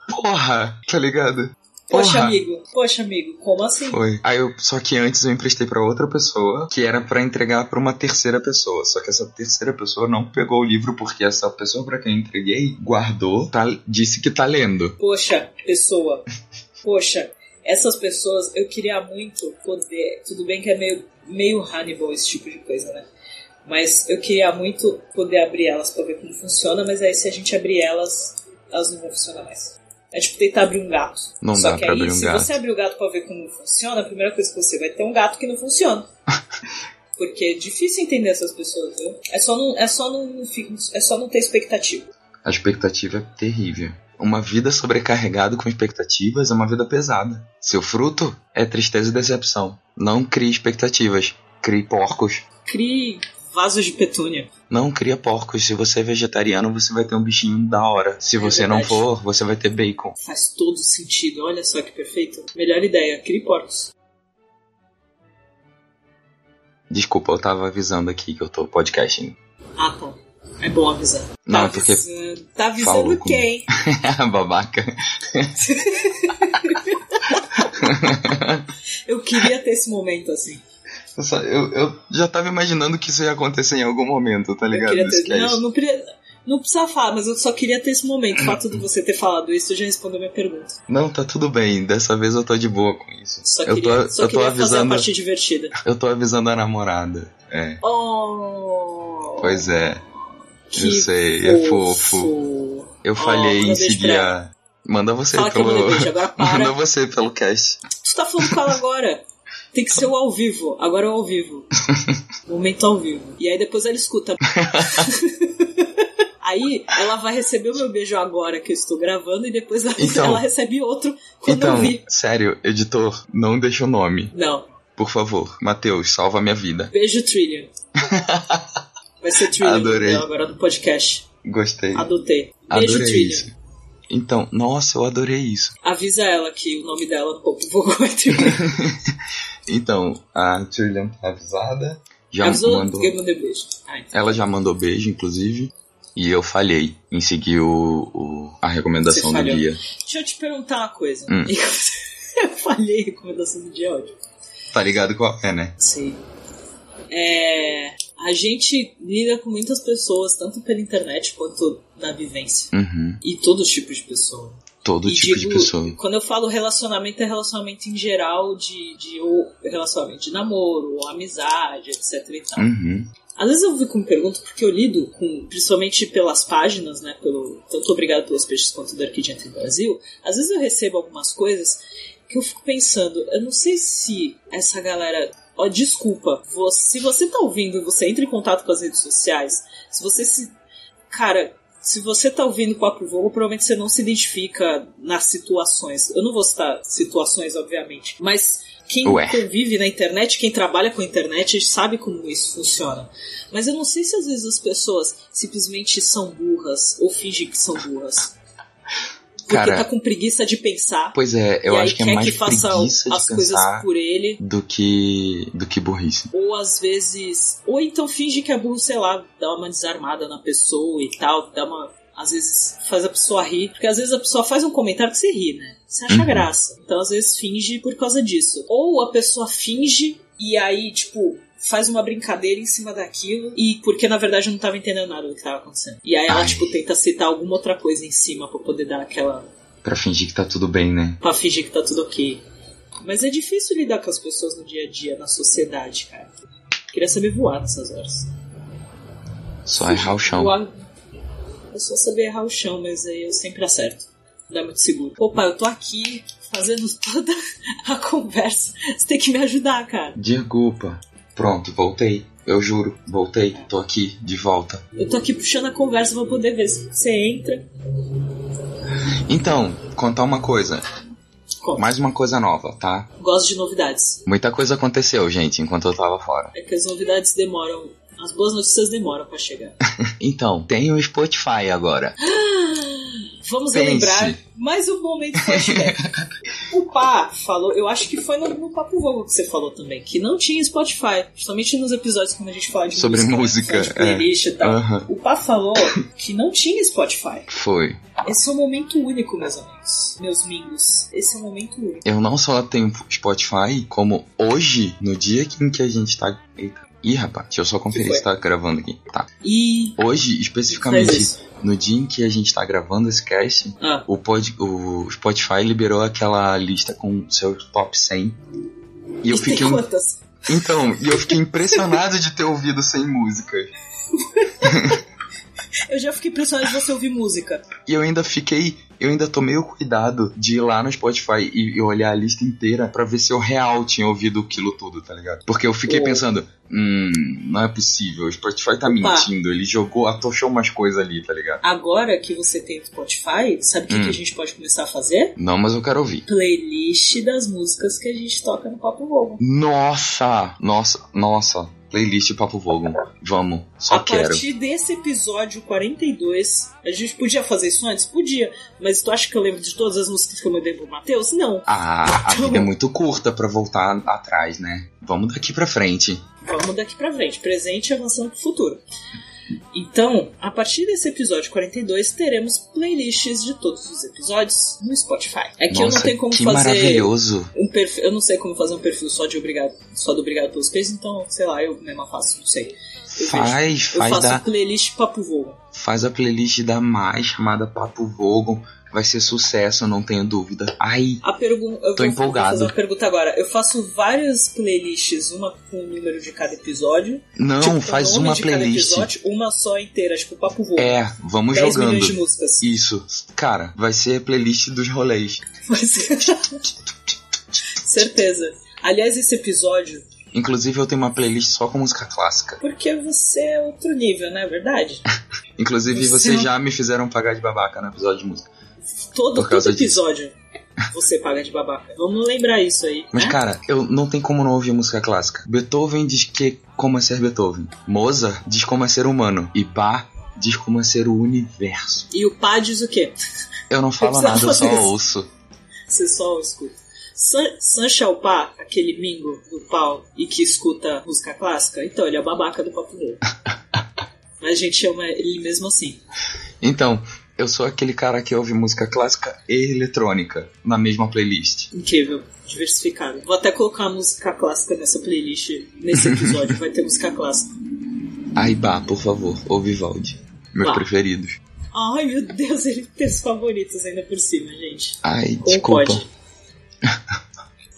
Porra, tá ligado?
Poxa,
Porra.
amigo. Poxa, amigo. Como assim?
Foi. Aí eu, só que antes eu emprestei pra outra pessoa, que era pra entregar pra uma terceira pessoa. Só que essa terceira pessoa não pegou o livro porque essa pessoa pra quem eu entreguei guardou, tá, disse que tá lendo.
Poxa, pessoa. Poxa, essas pessoas, eu queria muito poder. Tudo bem que é meio, meio Hannibal esse tipo de coisa, né? Mas eu queria muito poder abrir elas pra ver como funciona, mas aí se a gente abrir elas, elas não vão funcionar mais. É tipo tentar abrir um gato.
Não
Só
dá
que
pra
aí,
abrir um
se
gato.
você abrir o gato pra ver como funciona, a primeira coisa que você vai ter é um gato que não funciona. <laughs> Porque é difícil entender essas pessoas, viu? É só não, é só não, é só não ter expectativa.
A expectativa é terrível. Uma vida sobrecarregada com expectativas é uma vida pesada. Seu fruto é tristeza e decepção. Não crie expectativas. Crie porcos.
Crie vasos de petúnia.
Não, cria porcos. Se você é vegetariano, você vai ter um bichinho da hora. Se você não
verdade.
for, você vai ter bacon.
Faz todo sentido. Olha só que perfeito. Melhor ideia. Crie porcos.
Desculpa, eu tava avisando aqui que eu tô podcasting.
Ah, tá. É bom avisar.
Não,
tá
porque
avisando, tá avisando
falou
quem? <laughs>
Babaca. <laughs>
Eu queria ter esse momento assim.
Eu, só- eu- eu já tava imaginando que isso ia acontecer em algum momento, tá ligado?
queria ter... Não, não, pre- não precisava falar, mas eu só queria ter esse momento. O fato de você ter falado isso já respondeu minha pergunta.
Não, tá tudo bem. Dessa vez eu tô de boa com isso.
Só
eu
queria,
tô,
só
eu tô
queria fazer a
avisando.
parte divertida.
Eu tô avisando a namorada. É.
Oh,
Pois é.
Que
eu sei, é fofo. Eu falhei
manda
em seguir a. Manda você
Fala eu
pelo.
beijo, agora <laughs> para.
Manda você pelo cast.
Tu tá falando com ela agora. Tem que ser o ao vivo. Agora é o ao vivo. <laughs> Momento ao vivo. E aí depois ela escuta. <laughs> Aí ela vai receber o meu beijo agora que eu estou gravando e depois ela,
Então.
ela recebe outro quando eu
Então,
vi.
sério, editor, não deixa o nome.
Não.
Por favor. Matheus, salva minha vida.
Beijo Trillian. Vai ser Trillian
Adorei.
agora no podcast.
Gostei.
Adotei. Beijo
Adorei
Trillian.
isso. Então, nossa, eu adorei isso.
Avisa ela que o nome dela no Popo Vogo é Trillian. <laughs>
Então, a Trillian tá avisada. Já
Avisou?
mandou.
Eu mandei beijo. Ah, então.
Ela já mandou beijo, inclusive. E eu falhei em seguir o, o- a recomendação do guia.
Deixa eu te perguntar uma coisa.
Hum. <laughs>
Eu falhei a recomendação do dia ódio.
Tá ligado qual é, né?
Sim. É, a gente lida com muitas pessoas, tanto pela internet quanto na vivência.
Uhum.
E todos os tipos de pessoa.
Todo
e
tipo
digo,
de pessoa.
Quando eu falo relacionamento, é relacionamento em geral, de, de ou relacionamento de namoro, ou amizade, etc e tal.
Uhum.
Às vezes eu fico me pergunto, porque eu lido com, principalmente pelas páginas, né, pelo, tanto obrigado pelos peixes quanto do Arquidia Entre Brasil, às vezes eu recebo algumas coisas que eu fico pensando, eu não sei se essa galera, ó, desculpa, você- se você tá ouvindo e você entra em contato com as redes sociais, se você se, cara, se você tá ouvindo Papo Vogo, provavelmente você não se identifica nas situações. Eu não vou citar situações, obviamente, mas quem
Ué.
convive na internet, quem trabalha com a internet, sabe como isso funciona. Mas eu não sei se às vezes as pessoas simplesmente são burras ou fingem que são burras. Porque
Cara,
tá com preguiça de pensar.
Pois é, eu acho que é mais
que faça
preguiça de
as coisas
pensar
por ele.
do que do que burrice.
Ou às vezes. Ou então finge que é burro, sei lá, dá uma desarmada na pessoa e tal, dá uma. Às vezes faz a pessoa rir. Porque às vezes a pessoa faz um comentário que você ri, né? Você acha
Uhum.
graça. Então às vezes finge por causa disso. Ou a pessoa finge e aí, tipo, faz uma brincadeira em cima daquilo. E porque na verdade não tava entendendo nada do que tava acontecendo. E aí ela,
Ai.
tipo, tenta citar alguma outra coisa em cima pra poder dar aquela.
Pra fingir que tá tudo bem, né?
pra fingir que tá tudo ok. Mas é difícil lidar com as pessoas no dia a dia, na sociedade, cara. Queria saber voar nessas horas.
Só errar o chão.
Voar. Eu só saber errar o chão, mas aí eu sempre acerto. Não é muito seguro. Opa, eu tô aqui fazendo toda <laughs> a conversa. Você tem que me ajudar, cara.
Desculpa. Pronto, voltei. Eu juro, voltei. Tô aqui, de volta.
Eu tô aqui puxando a conversa pra poder ver se você entra.
Então, contar uma coisa.
Conta.
Mais uma coisa nova, tá?
Gosto de novidades.
Muita coisa aconteceu, gente, enquanto eu tava fora.
É que as novidades demoram. As boas notícias demoram pra chegar. <laughs>
Então, tem o Spotify agora. <gasps>
Vamos lembrar mais um momento flashback. <laughs> o Pá falou, eu acho que foi no, no Papo Vogo que você falou também, que não tinha Spotify. Justamente nos episódios quando a gente fala de
Sobre
música,
música,
playlist e tal.
Aham.
O Pá falou que não tinha Spotify.
Foi.
Esse é um momento único, meus amigos. Meus mingos. Esse é um momento único.
Eu não só tenho Spotify, como hoje, no dia em que a gente tá. Eita. Ih, rapaz, deixa eu só conferir se tá gravando aqui. Tá.
E.
Hoje, especificamente, no dia em que a gente tá gravando esse cast,
Ah,
o, pod, o Spotify liberou aquela lista com seus top 100. E eu
e tem
fiquei.
quantas?
Então, e eu fiquei impressionado de ter ouvido 100 músicas. <laughs>
Eu já fiquei impressionado de você ouvir música.
E eu ainda fiquei. Eu ainda tomei o cuidado de ir lá no Spotify e, e olhar a lista inteira pra ver se eu real tinha ouvido aquilo tudo, tá ligado? Porque eu fiquei
Oh.
pensando, hum, não é possível, o Spotify tá mentindo, ele jogou, atochou umas coisas ali, tá ligado?
Agora que você tem o Spotify, sabe o que,
Hum.
que a gente pode começar a fazer?
Não, mas eu quero ouvir.
Playlist das músicas que a gente toca no Papo Vogo.
Nossa! Nossa, nossa. Playlist Papo Vogon. Vamos, só
a
quero.
partir desse episódio 42, a gente podia fazer isso antes? Podia. Mas tu acha que eu lembro de todas as músicas que eu mandei pro Matheus? Não.
Ah, a
Então-
vida é muito curta pra voltar atrás, né? Vamos daqui pra frente.
Vamos daqui pra frente. Presente e avançando pro futuro. Então, a partir desse episódio 42, teremos playlists de todos os episódios no Spotify. É que eu
Nossa,
não tenho como
que
fazer
maravilhoso.
um perfil. Eu não sei como fazer um perfil só de obrigado, só do obrigado pelos peixes, então, sei lá, eu mesma faço, não sei. Eu
Faz,
Eu
faz
faço
da,
playlist Papo Vogo.
faz a playlist da mais chamada Papo Vogon. Vai ser sucesso, não tenho dúvida. Ai,
A pergunta. Eu
Tô empolgado.
Fazer uma pergunta agora. Eu faço várias playlists, uma com o número de cada episódio.
não,
tipo,
faz uma playlist.
episódio, uma só inteira, tipo Papo Vogo.
É, vamos
10
jogando.
milhões de músicas.
Isso, cara, vai ser a playlist dos rolês.
Mas... <laughs> Certeza. Aliás, esse episódio,
Inclusive eu tenho uma playlist só com música clássica.
porque você é outro nível, não é verdade? <laughs>
Inclusive
Você
vocês já me fizeram pagar de babaca no episódio de música.
Todo, todo episódio você paga de babaca. Vamos lembrar isso aí.
Mas
né?
cara, eu não tem como não ouvir música clássica. Beethoven diz que como é ser Beethoven. Mozart diz como é ser humano. E Bach diz como é ser o universo.
E o pá diz o quê?
Eu não falo <laughs> nada, eu só ouço.
Você só escuta. San, San Xiaopá, aquele mingo do pau e que escuta música clássica, então ele é o babaca do papo dele. <laughs> Mas a gente chama ele mesmo assim.
Então, eu sou aquele cara que ouve música clássica e eletrônica na mesma playlist.
Incrível, diversificado. Vou até colocar música clássica nessa playlist. Nesse episódio vai ter música clássica.
Ai, Bach, por favor, ouve Vivaldi. Meus preferidos.
Ai meu Deus, ele tem os favoritos ainda por cima, gente.
Ai,
Como
desculpa.
pode?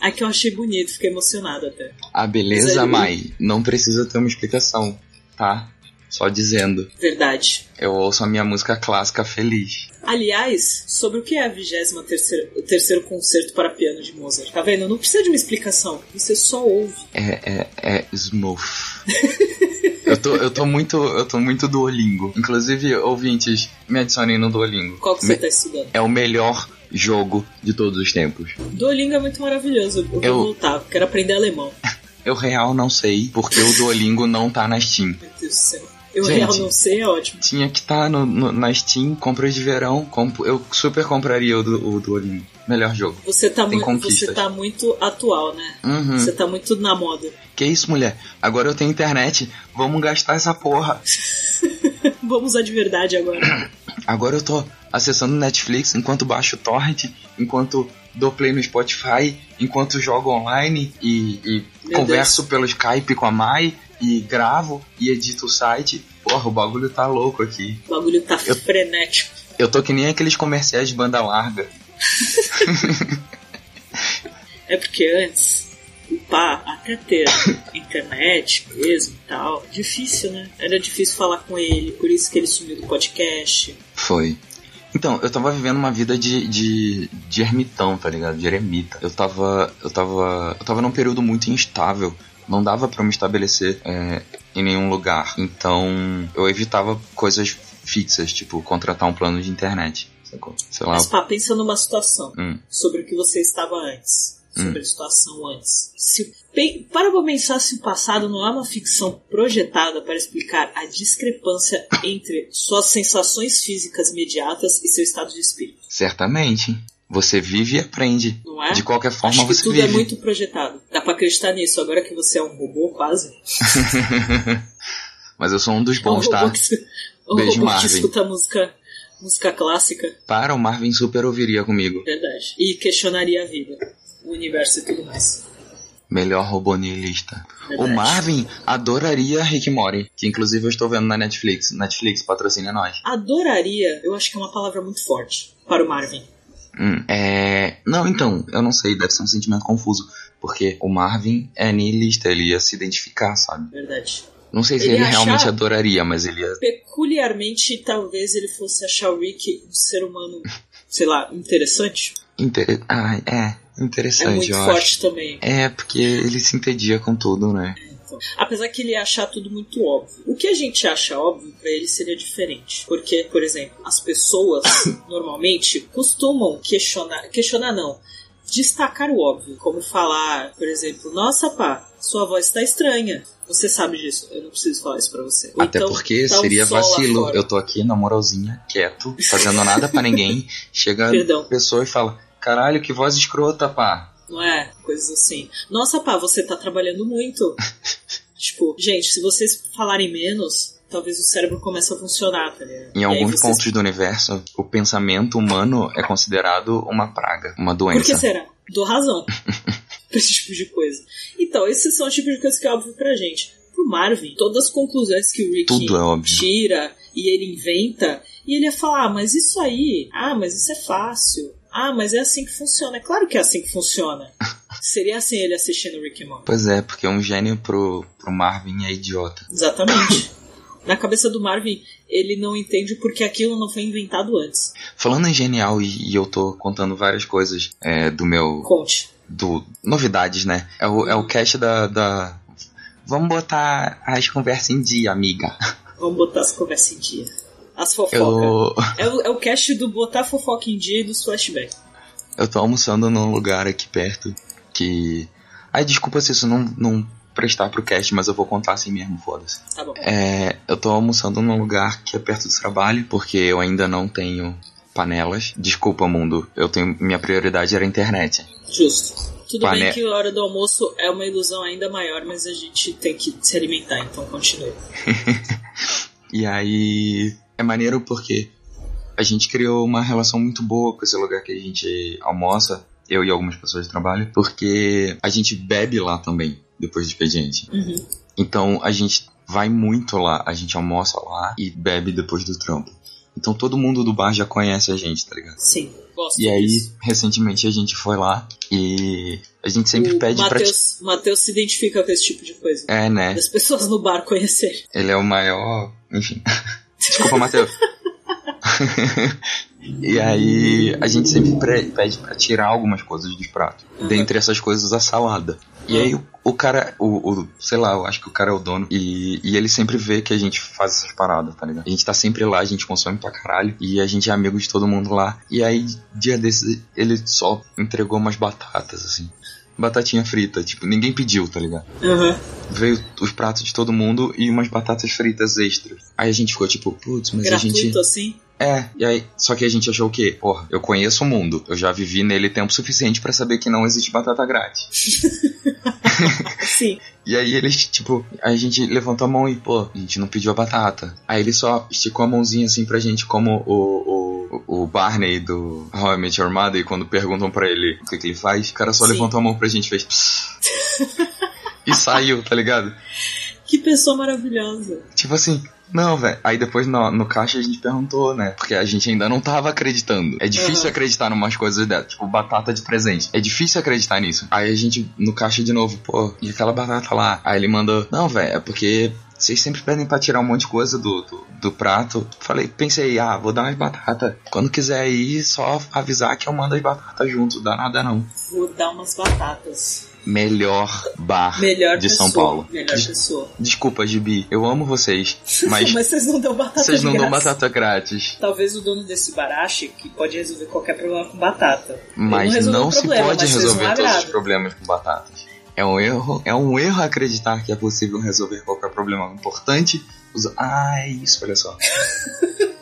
Ai que eu achei bonito, fiquei emocionado até.
A beleza,
Sério?
Mai, não precisa ter uma explicação, tá? Só dizendo.
Verdade.
Eu ouço a minha música clássica feliz.
Aliás, sobre o que é a 23 terceiro, o terceiro concerto para piano de Mozart? Tá vendo? Não precisa de uma explicação. Você só ouve.
É, é, é smooth. <laughs> eu, tô, eu tô muito. Eu tô muito Duolingo. Inclusive, ouvintes, me adicionem no Duolingo.
Qual que
Me-
você tá estudando?
É o melhor jogo de todos os tempos.
Duolingo é muito maravilhoso. Eu vou
Eu-
voltar. Quero aprender alemão. <laughs>
Eu real não sei, porque o Duolingo não tá na Steam.
Meu Deus do céu. Eu
Gente.
não sei, é ótimo.
Tinha que estar no, no- na Steam, compras de verão. comp- eu super compraria o, du- o Duolingo. Melhor jogo.
Você tá,
Tem
muito, você tá muito atual, né?
Uhum.
Você tá muito na moda.
Que isso, mulher? Agora eu tenho internet. Vamos gastar essa porra. <laughs>
Vamos usar de verdade agora.
Agora eu tô acessando Netflix enquanto baixo torrent, enquanto dou play no Spotify, enquanto jogo online e, e converso pelo Skype com a Mai e gravo e edito o site. Porra, o bagulho tá louco aqui.
O bagulho tá
Eu-
frenético.
Eu tô que nem aqueles comerciais de banda larga. <laughs>
É porque antes, o pá, até ter internet mesmo e tal, difícil, né? Era difícil falar com ele, por isso que ele sumiu do podcast.
Foi. Então, eu tava vivendo uma vida de, de, de ermitão, tá ligado? De eremita. Eu tava. Eu tava. Eu tava num período muito instável. Não dava pra eu me estabelecer é, em nenhum lugar. Então, eu evitava coisas fixas, tipo contratar um plano de internet. sacou? Sei lá.
Mas pá, pensa numa situação
Hum.
sobre o que você estava antes. Sobre
Hum.
a situação antes. Se, para pra pensar se o passado não é uma ficção projetada para explicar a discrepância entre suas sensações físicas imediatas e seu estado de espírito.
Certamente. Você vive e aprende.
Não é?
De qualquer forma,
Acho que
você
tudo
vive.
é muito projetado. Dá pra acreditar nisso agora que você é um robô, quase. <laughs>
Mas eu sou um dos
um
bons,
robô
tá?
que, se- um
Beijo,
robô que
Marvin.
escuta música, música clássica.
Para, o Marvin super ouviria comigo.
Verdade. E questionaria a vida, o universo e tudo mais.
Melhor robô nihilista. O. Marvin adoraria Rick Morty, que inclusive eu estou vendo na Netflix. Netflix patrocina nós.
Adoraria, eu acho que é uma palavra muito forte para o Marvin.
Hum, é... Não, então, eu não sei, deve ser um sentimento confuso. Porque o Marvin é nihilista, ele ia se identificar, sabe?
Verdade.
Não sei se
Ele
ele, realmente adoraria, mas ele ia.
Peculiarmente, talvez ele fosse achar o Rick um ser humano, sei lá, interessante.
Inter... Ah, é.
É
Interessante,
muito
eu
forte
acho.
também.
É, porque ele se entendia com tudo, né?
Apesar que ele ia achar tudo muito óbvio. O que a gente acha óbvio pra ele seria diferente. Porque, por exemplo, as pessoas <coughs> normalmente costumam questionar. Questionar não. Destacar o óbvio. Como falar, por exemplo, nossa pá, sua voz tá estranha. Você sabe disso. Eu não preciso falar isso pra você.
Até
então,
porque
tá
seria vacilo. Eu tô aqui na moralzinha, quieto, fazendo nada pra ninguém. <laughs> Chega
Perdão.
a pessoa e fala: Caralho, que voz escrota, pá.
Não é? Coisas assim. Nossa, pá, você tá trabalhando muito. <laughs> tipo, gente, se vocês falarem menos, talvez o cérebro comece a funcionar, tá ligado?
Em
E
alguns
vocês-
pontos do universo, o pensamento humano é considerado uma praga, uma
Por que
doença.
será? Dou razão <laughs> pra esse tipo de coisa. Então, esses são os tipos de coisas que é óbvio pra gente. Pro Marvin, todas as conclusões que o Rick
Tudo é
tira e ele inventa, e ele ia falar, ah, mas isso aí, ah, mas isso é fácil. Ah, mas é assim que funciona. É claro que é assim que funciona. <laughs> Seria assim ele assistindo Rick and Morty.
Pois é, porque um gênio pro, pro Marvin é idiota.
Exatamente. <coughs> Na cabeça do Marvin, ele não entende porque aquilo não foi inventado antes.
Falando em genial, e, e eu tô contando várias coisas é, do meu.
Conte.
do novidades, né? É o, é o cast da, da. Vamos botar as conversas em dia, amiga. <laughs>
Vamos botar as conversas em dia. As fofocas.
Eu,
É, o, é o cast do botar fofoca em dia e dos flashbacks.
eu tô almoçando num lugar aqui perto que. Ai, desculpa se isso não, não prestar pro cast, mas eu vou contar assim mesmo, foda-se.
Tá bom.
É, eu tô almoçando num lugar que é perto do trabalho, porque eu ainda não tenho panelas. Desculpa, mundo. Eu tenho. Minha prioridade era a internet.
Justo. Tudo
Pane-
bem que a hora do almoço é uma ilusão ainda maior, mas a gente tem que se alimentar, então continue. <laughs>
E aí é maneiro porque a gente criou uma relação muito boa com esse lugar que a gente almoça, eu e algumas pessoas do trabalho, porque a gente bebe lá também, depois do expediente.
Uhum.
Então a gente vai muito lá, a gente almoça lá e bebe depois do trampo. Então todo mundo do bar já conhece a gente, tá ligado?
Sim, gosto
E aí,
disso.
recentemente a gente foi lá e a gente sempre
o
pede pra.
Matheus, Matheus se identifica com esse tipo de coisa.
É, né?
Das pessoas no bar conhecerem.
Ele é o maior. Enfim. <laughs> Desculpa, Matheus. <laughs> e aí a gente sempre pre- pede pra tirar algumas coisas dos pratos. Dentre essas coisas, a salada. E aí o, o cara, o, o- sei lá, eu acho que o cara é o dono. E, e ele sempre vê que a gente faz essas paradas, tá ligado? A gente tá sempre lá, a gente consome pra caralho. E a gente é amigo de todo mundo lá. E aí, dia desses, ele só entregou umas batatas, assim. Batatinha frita, tipo, ninguém pediu, tá ligado?
Aham.
veio os pratos de todo mundo e umas batatas fritas extras. Aí a gente ficou tipo, putz, mas a
Gratuito
gente.
assim.
É, e aí. Só que a gente achou o quê? Porra, eu conheço o mundo. Eu já vivi nele tempo suficiente pra saber que não existe batata grátis. <laughs>
Sim.
E aí eles, tipo, a gente levantou a mão e, pô, a gente não pediu a batata. Aí ele só esticou a mãozinha assim pra gente, como o, o, o Barney do How I Met Your Mother, e quando perguntam pra ele o que, que ele faz, o cara só
Sim.
levantou a mão pra gente e fez. <laughs> E saiu, tá ligado?
Que pessoa maravilhosa.
Tipo assim, não, velho. Aí depois no, no caixa a gente perguntou, né? Porque a gente ainda não tava acreditando. É difícil
Aham.
acreditar em umas coisas dessas, tipo batata de presente. É difícil acreditar nisso. Aí a gente, no caixa de novo, pô, e aquela batata lá? Aí ele mandou, não, velho, é porque vocês sempre pedem pra tirar um monte de coisa do, do, do prato. Falei, pensei, ah, vou dar umas batatas. Quando quiser ir, só avisar que eu mando as batatas junto, dá nada não.
Vou dar umas batatas.
Melhor bar
Melhor
de
pessoa.
São Paulo.
Melhor pessoa.
Desculpa, Gibi, eu amo vocês, <laughs> mas
Mas vocês não dão batata
vocês não
de
dão batata grátis.
Talvez o dono desse bar ache que pode resolver qualquer problema com batata.
Mas não
o
se
problema,
pode resolver todos os problemas com batatas. É um erro, é um erro acreditar que é possível resolver qualquer problema importante. usa- Ah, é isso, olha só. <laughs>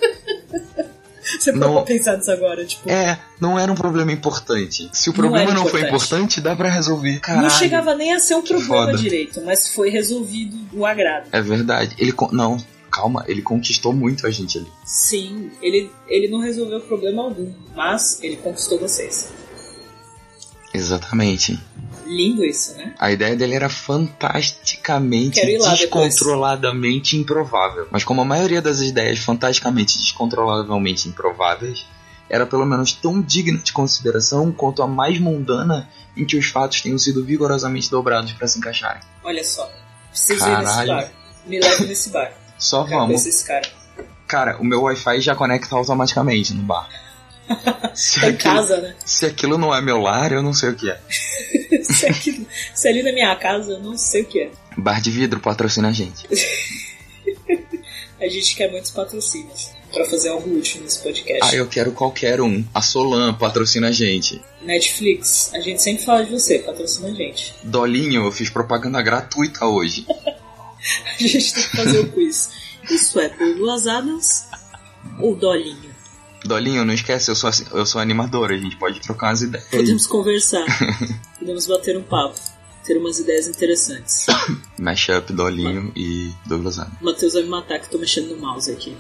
Você
Não.
pra pensar nisso agora, tipo.
É, não era um problema importante. Se o
Não
problema
era
não, foi
importante.
importante, dá pra resolver. Caralho.
não chegava nem a ser um problema
foda.
direito, mas foi resolvido o agrado.
É verdade. Ele con- não, calma, ele conquistou muito a gente ali.
Sim, ele, ele não resolveu problema algum, mas ele conquistou vocês.
Exatamente.
Lindo isso, né?
A ideia dele era fantasticamente,
lá depois.
descontroladamente improvável. Mas como a maioria das ideias fantasticamente descontrolavelmente improváveis, era pelo menos tão digna de consideração quanto a mais mundana em que os fatos tenham sido vigorosamente dobrados para se encaixarem.
Olha só. Preciso ir nesse
Caralho.
bar. Me leve nesse bar.
Só
Quero
vamos.
cara.
Cara, o meu Wi-Fi já conecta automaticamente no bar. Se
Tá em
aquilo,
casa, né?
se aquilo não é meu lar, eu não sei o que é. <laughs>
se, aqui, se ali na minha casa, eu não sei o que é.
Bar de vidro patrocina a gente. <laughs>
A gente quer muitos patrocínios pra fazer algo útil nesse podcast.
Ah, eu quero qualquer um. A Solan patrocina a gente.
Netflix, a gente sempre fala de você, patrocina a gente.
Dolinho, eu fiz propaganda gratuita hoje. <laughs>
A gente tem que fazer o quiz. Isso é Douglas Adams ou Dolinho?
Dolinho, não esquece, eu sou, eu sou animadora, a gente pode trocar umas ideias.
Podemos conversar, <laughs> podemos bater um papo, ter umas ideias interessantes.
Mashup, Dolinho e Douglas Adams.
O Matheus vai me matar que eu tô mexendo no mouse aqui.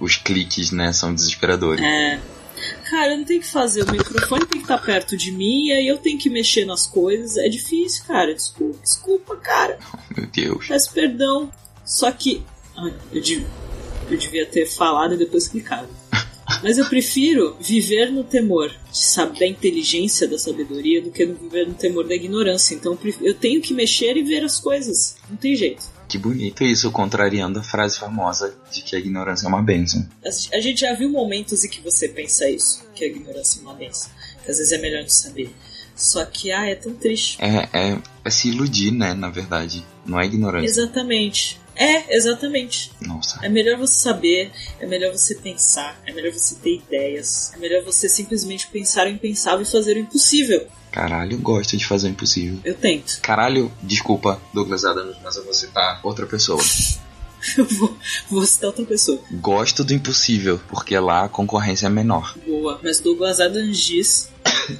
Os cliques, né, são desesperadores.
É. Cara, eu não tenho que fazer, o microfone tem que estar perto de mim e aí eu tenho que mexer nas coisas. É difícil, cara. Desculpa, desculpa, cara. <laughs>
Meu Deus.
Peço perdão. Só que. Ai, eu, eu devia ter falado e depois clicado. Mas eu prefiro viver no temor de saber da inteligência da sabedoria do que no viver no temor da ignorância. Então eu tenho que mexer e ver as coisas. Não tem jeito.
Que bonito isso, contrariando a frase famosa de que a ignorância é uma bênção.
A a gente já viu momentos em que você pensa isso, que a ignorância é uma benção. Que às vezes é melhor não saber. Só que, ah, é tão triste.
É, é, é se iludir, né, na verdade. Não é ignorância.
Exatamente. É, exatamente.
Nossa.
É melhor você saber, é melhor você pensar, é melhor você ter ideias, é melhor você simplesmente pensar o impensável e fazer o impossível.
Caralho, eu gosto de fazer o impossível.
Eu tento.
Caralho, desculpa, Douglas Adams, mas eu vou citar outra pessoa. <laughs>
Eu vou, vou citar outra pessoa.
Gosto do impossível, porque lá a concorrência é menor.
Boa. Mas Douglas Adams diz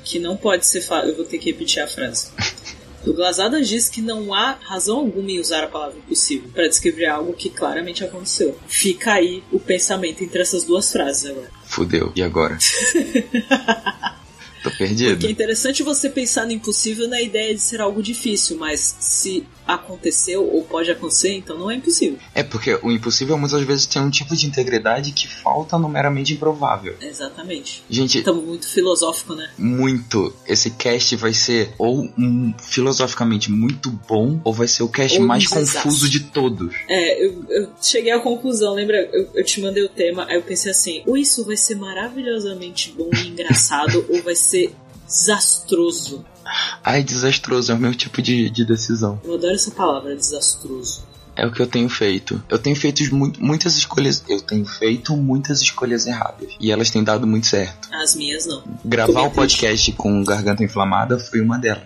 que não pode ser falado. Eu vou ter que repetir a frase. <laughs> Douglas Adams diz que não há razão alguma em usar a palavra impossível para descrever algo que claramente aconteceu. Fica aí o pensamento entre essas duas frases agora.
Fudeu. E agora? <laughs> Tô perdido.
Que é interessante você pensar no impossível na ideia de ser algo difícil, mas se aconteceu ou pode acontecer, então não é impossível.
É porque o impossível muitas vezes tem um tipo de integridade que falta no meramente improvável.
Exatamente.
Gente,
Estamos muito filosófico, né?
muito. Esse cast vai ser ou um filosoficamente muito bom, ou vai ser o cast
Ou
mais
desastre.
confuso de todos.
É, eu, eu cheguei à conclusão, lembra? Eu, eu te mandei o tema, aí eu pensei assim: ou isso vai ser maravilhosamente bom e engraçado, <laughs> ou vai ser desastroso.
Ai, desastroso, é o meu tipo de, de decisão.
Eu adoro essa palavra, desastroso.
É o que eu tenho feito. Eu tenho feito muito, muitas escolhas. Eu tenho feito muitas escolhas erradas. E elas têm dado muito certo.
As minhas não.
Gravar o podcast com garganta inflamada foi uma delas.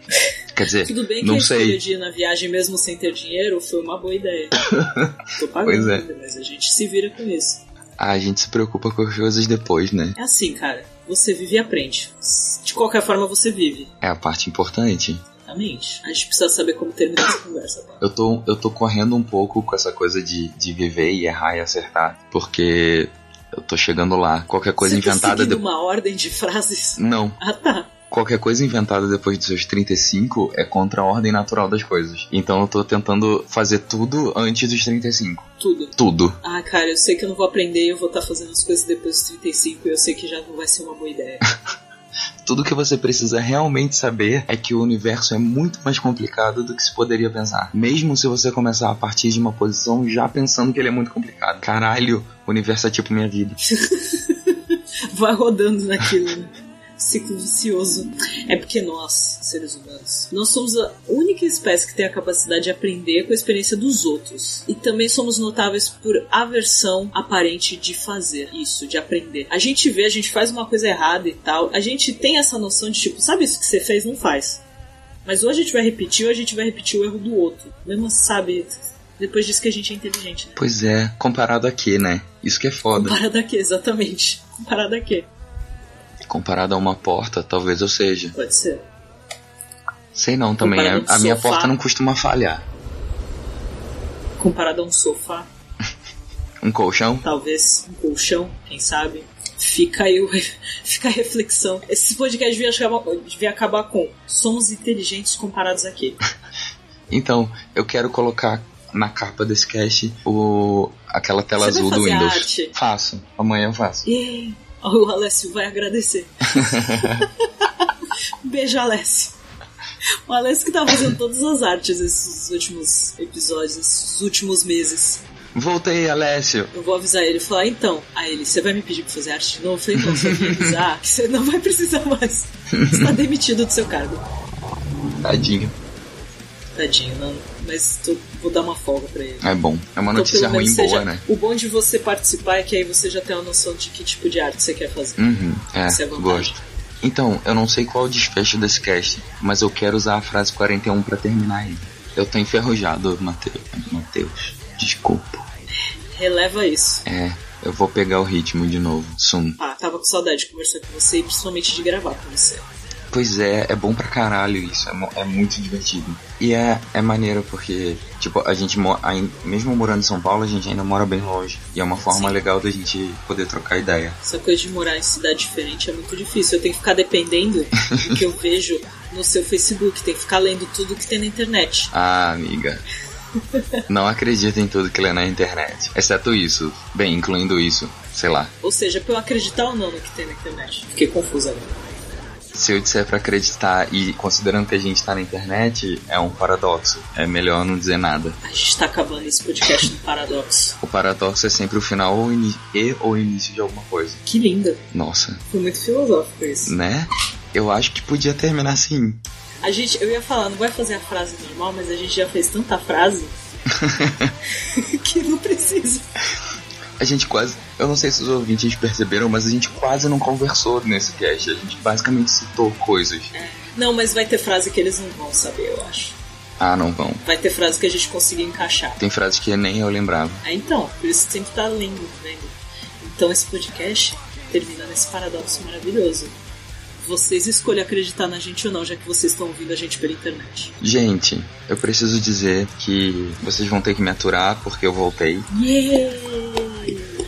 Quer dizer, <laughs>
Tudo bem que
não sei.
de ir na viagem mesmo sem ter dinheiro foi uma boa ideia. <laughs> Tô pagando
Pois é.
ainda, mas a gente se vira com isso.
Ah, a gente se preocupa com as coisas depois, né?
É assim, cara. Você vive e aprende. De qualquer forma, você vive.
É a parte importante.
Exatamente. A gente precisa saber como terminar essa conversa. Pá.
Eu tô, eu tô correndo um pouco com essa coisa de, de viver e errar e acertar. Porque eu tô chegando lá. Qualquer coisa
você tá
inventada
seguindo
depois.
uma ordem de frases?
Não.
Ah, tá.
Qualquer coisa inventada depois dos seus 35 é contra a ordem natural das coisas. Então eu tô tentando fazer tudo antes dos 35.
Tudo.
Tudo.
Ah, cara, eu sei que eu não vou aprender, eu vou estar fazendo as coisas depois dos 35 e eu sei que já não vai ser uma boa ideia. <laughs>
Tudo que você precisa realmente saber é que o universo é muito mais complicado do que se poderia pensar. Mesmo se você começar a partir de uma posição já pensando que ele é muito complicado. Caralho, o universo é tipo minha vida. <laughs>
vai rodando naquilo, né? Ciclo vicioso. É porque nós, seres humanos, nós somos a única espécie que tem a capacidade de aprender com a experiência dos outros. E também somos notáveis por aversão aparente de fazer isso, de aprender. A gente vê, a gente faz uma coisa errada e tal, a gente tem essa noção de tipo, sabe isso que você fez? Não faz. Mas ou a gente vai repetir ou a gente vai repetir o erro do outro. Mesmo sabe, depois disso que a gente é inteligente, né?
Pois é, comparado a quê, né? Isso que é foda.
Comparado a quê? Exatamente. Comparado a quê?
Comparado a uma porta, talvez eu seja.
Pode ser.
Sei não também.
Comparado
A, a minha porta não costuma falhar.
Comparado a um sofá, <laughs>
Um colchão?
talvez um colchão, quem sabe. Fica aí o, <laughs> fica a reflexão. Esse podcast devia acabar, devia acabar com somos inteligentes comparados a quê? <laughs>
Então, eu quero colocar na capa desse cast o, aquela tela
Você
azul do Windows.
arte?
Faço. Amanhã eu faço.
E o Alessio vai agradecer. <laughs> Beijo, Alessio. O Alex que tá fazendo todas as artes esses últimos episódios, esses últimos meses.
Voltei, Alessio.
Eu vou avisar ele e falar, então, aí ele, você vai me pedir pra fazer arte de novo? Eu falei, não, você vai me avisar que você não vai precisar mais. Você tá demitido do seu cargo.
Tadinho.
Tadinho, não. Mas tô- vou dar uma folga pra ele.
É bom. É uma
Então,
notícia
menos
ruim boa, né?
O bom de você participar é que aí você já tem uma noção de que tipo de arte você quer fazer.
Uhum, é,
Isso é
gosto. Então, eu não sei qual é o desfecho desse cast, mas eu quero usar a frase 41 pra terminar ele. Eu tô enferrujado, Mateus. Mateus, desculpa.
Releva isso.
É, eu vou pegar o ritmo de novo, sum.
Ah, tava com saudade de conversar com você e principalmente de gravar com você.
Pois é, é bom pra caralho isso, é, é muito divertido. E é, é maneiro porque, tipo, a gente, mo- ain- mesmo morando em São Paulo, a gente ainda mora bem longe. E é uma forma
Sim.
legal da gente poder trocar ideia.
Essa coisa de morar em cidade diferente é muito difícil. Eu tenho que ficar dependendo do que eu vejo no seu Facebook. Tem que ficar lendo tudo que tem na internet. <laughs>
Ah, amiga. Não acredita em tudo que lê na internet. Exceto isso. Bem, incluindo isso. Sei lá.
Ou seja, pra eu acreditar ou não no que tem na internet. Fiquei confusa agora.
Se eu disser pra acreditar e considerando que a gente tá na internet, é um paradoxo. É melhor não dizer nada.
A gente tá acabando esse podcast no paradoxo.
O paradoxo é sempre o final ou e ou início de alguma coisa.
Que linda.
Nossa,
Foi muito filosófico isso.
né? Eu acho que podia terminar assim.
A gente, eu ia falar, não vai fazer a frase normal, mas a gente já fez tanta frase <laughs> <laughs> que não precisa.
A gente quase. Eu não sei se os ouvintes perceberam, mas a gente quase não conversou nesse cast. A gente basicamente citou coisas.
Não, mas vai ter frase que eles não vão saber, eu acho.
Ah, não vão.
Vai ter frase que a gente conseguir encaixar.
Tem frases que nem eu lembrava.
Ah, então, por isso sempre tá lendo, vendo? Então esse podcast termina nesse paradoxo maravilhoso. Vocês escolhem acreditar na gente ou não, já que vocês estão ouvindo a gente pela internet.
Gente, eu preciso dizer que vocês vão ter que me aturar porque eu voltei.
Yay!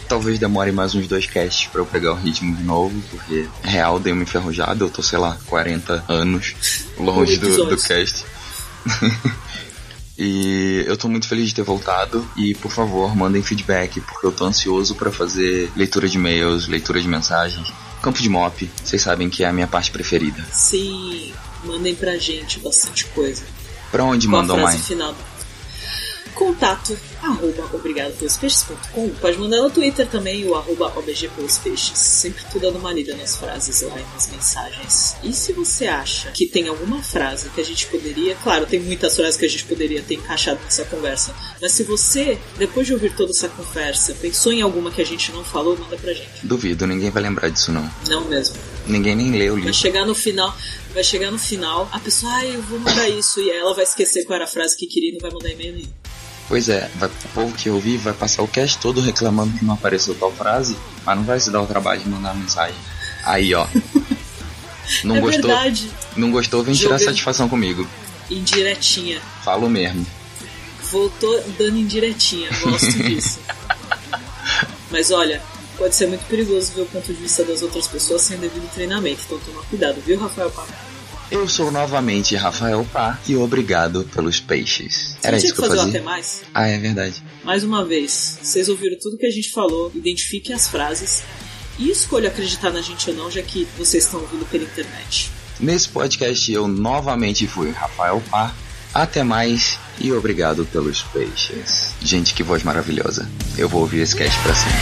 Talvez demore mais uns dois casts pra eu pegar o ritmo de novo, porque real dei uma enferrujada, eu tô, sei lá, 40 anos longe do, do cast. <laughs> e eu tô muito feliz de ter voltado e por favor, mandem feedback, porque eu tô ansioso pra fazer leitura de e-mails, leitura de mensagens. Campo de mop, vocês sabem que é a minha parte preferida.
Sim, mandem pra gente bastante coisa.
Pra onde
Qual
mandam mais?
final? Contato, arroba obrigado pelos peixes.com. Pode mandar no Twitter também, o arroba obg pelos peixes. Sempre tu dando uma lida nas frases lá e nas mensagens. E se você acha que tem alguma frase que a gente poderia, claro, tem muitas frases que a gente poderia ter encaixado nessa conversa, mas se você, depois de ouvir toda essa conversa, pensou em alguma que a gente não falou, manda pra gente.
Duvido, ninguém vai lembrar disso não.
Não mesmo.
Ninguém nem leu o
Vai
livro.
chegar no final, vai chegar no final, a pessoa, ai, eu vou mandar isso, e aí ela vai esquecer qual era a frase que queria e não vai mandar e-mail nenhum.
Pois é, vai, o povo que ouvir vai passar o cast todo reclamando que não apareceu tal frase, mas não vai se dar o trabalho de mandar mensagem. Aí, ó. <laughs> Não
é
gostou?
verdade.
Não gostou, vem tirar satisfação comigo.
Indiretinha.
Falo mesmo.
Voltou dando indiretinha. Gosto <laughs> disso. Mas olha, pode ser muito perigoso ver o ponto de vista das outras pessoas sem devido treinamento. Então toma cuidado, viu, Rafael Papo?
Eu sou novamente Rafael Pá e obrigado pelos peixes. Era isso que,
que
eu
fazia. até mais?
Ah, é verdade.
Mais uma vez, vocês ouviram tudo que a gente falou, identifiquem as frases e escolha acreditar na gente ou não, já que vocês estão ouvindo pela internet.
Nesse podcast eu novamente fui Rafael Pá. Até mais e obrigado pelos peixes. Gente, que voz maravilhosa. Eu vou ouvir esse cast pra sempre.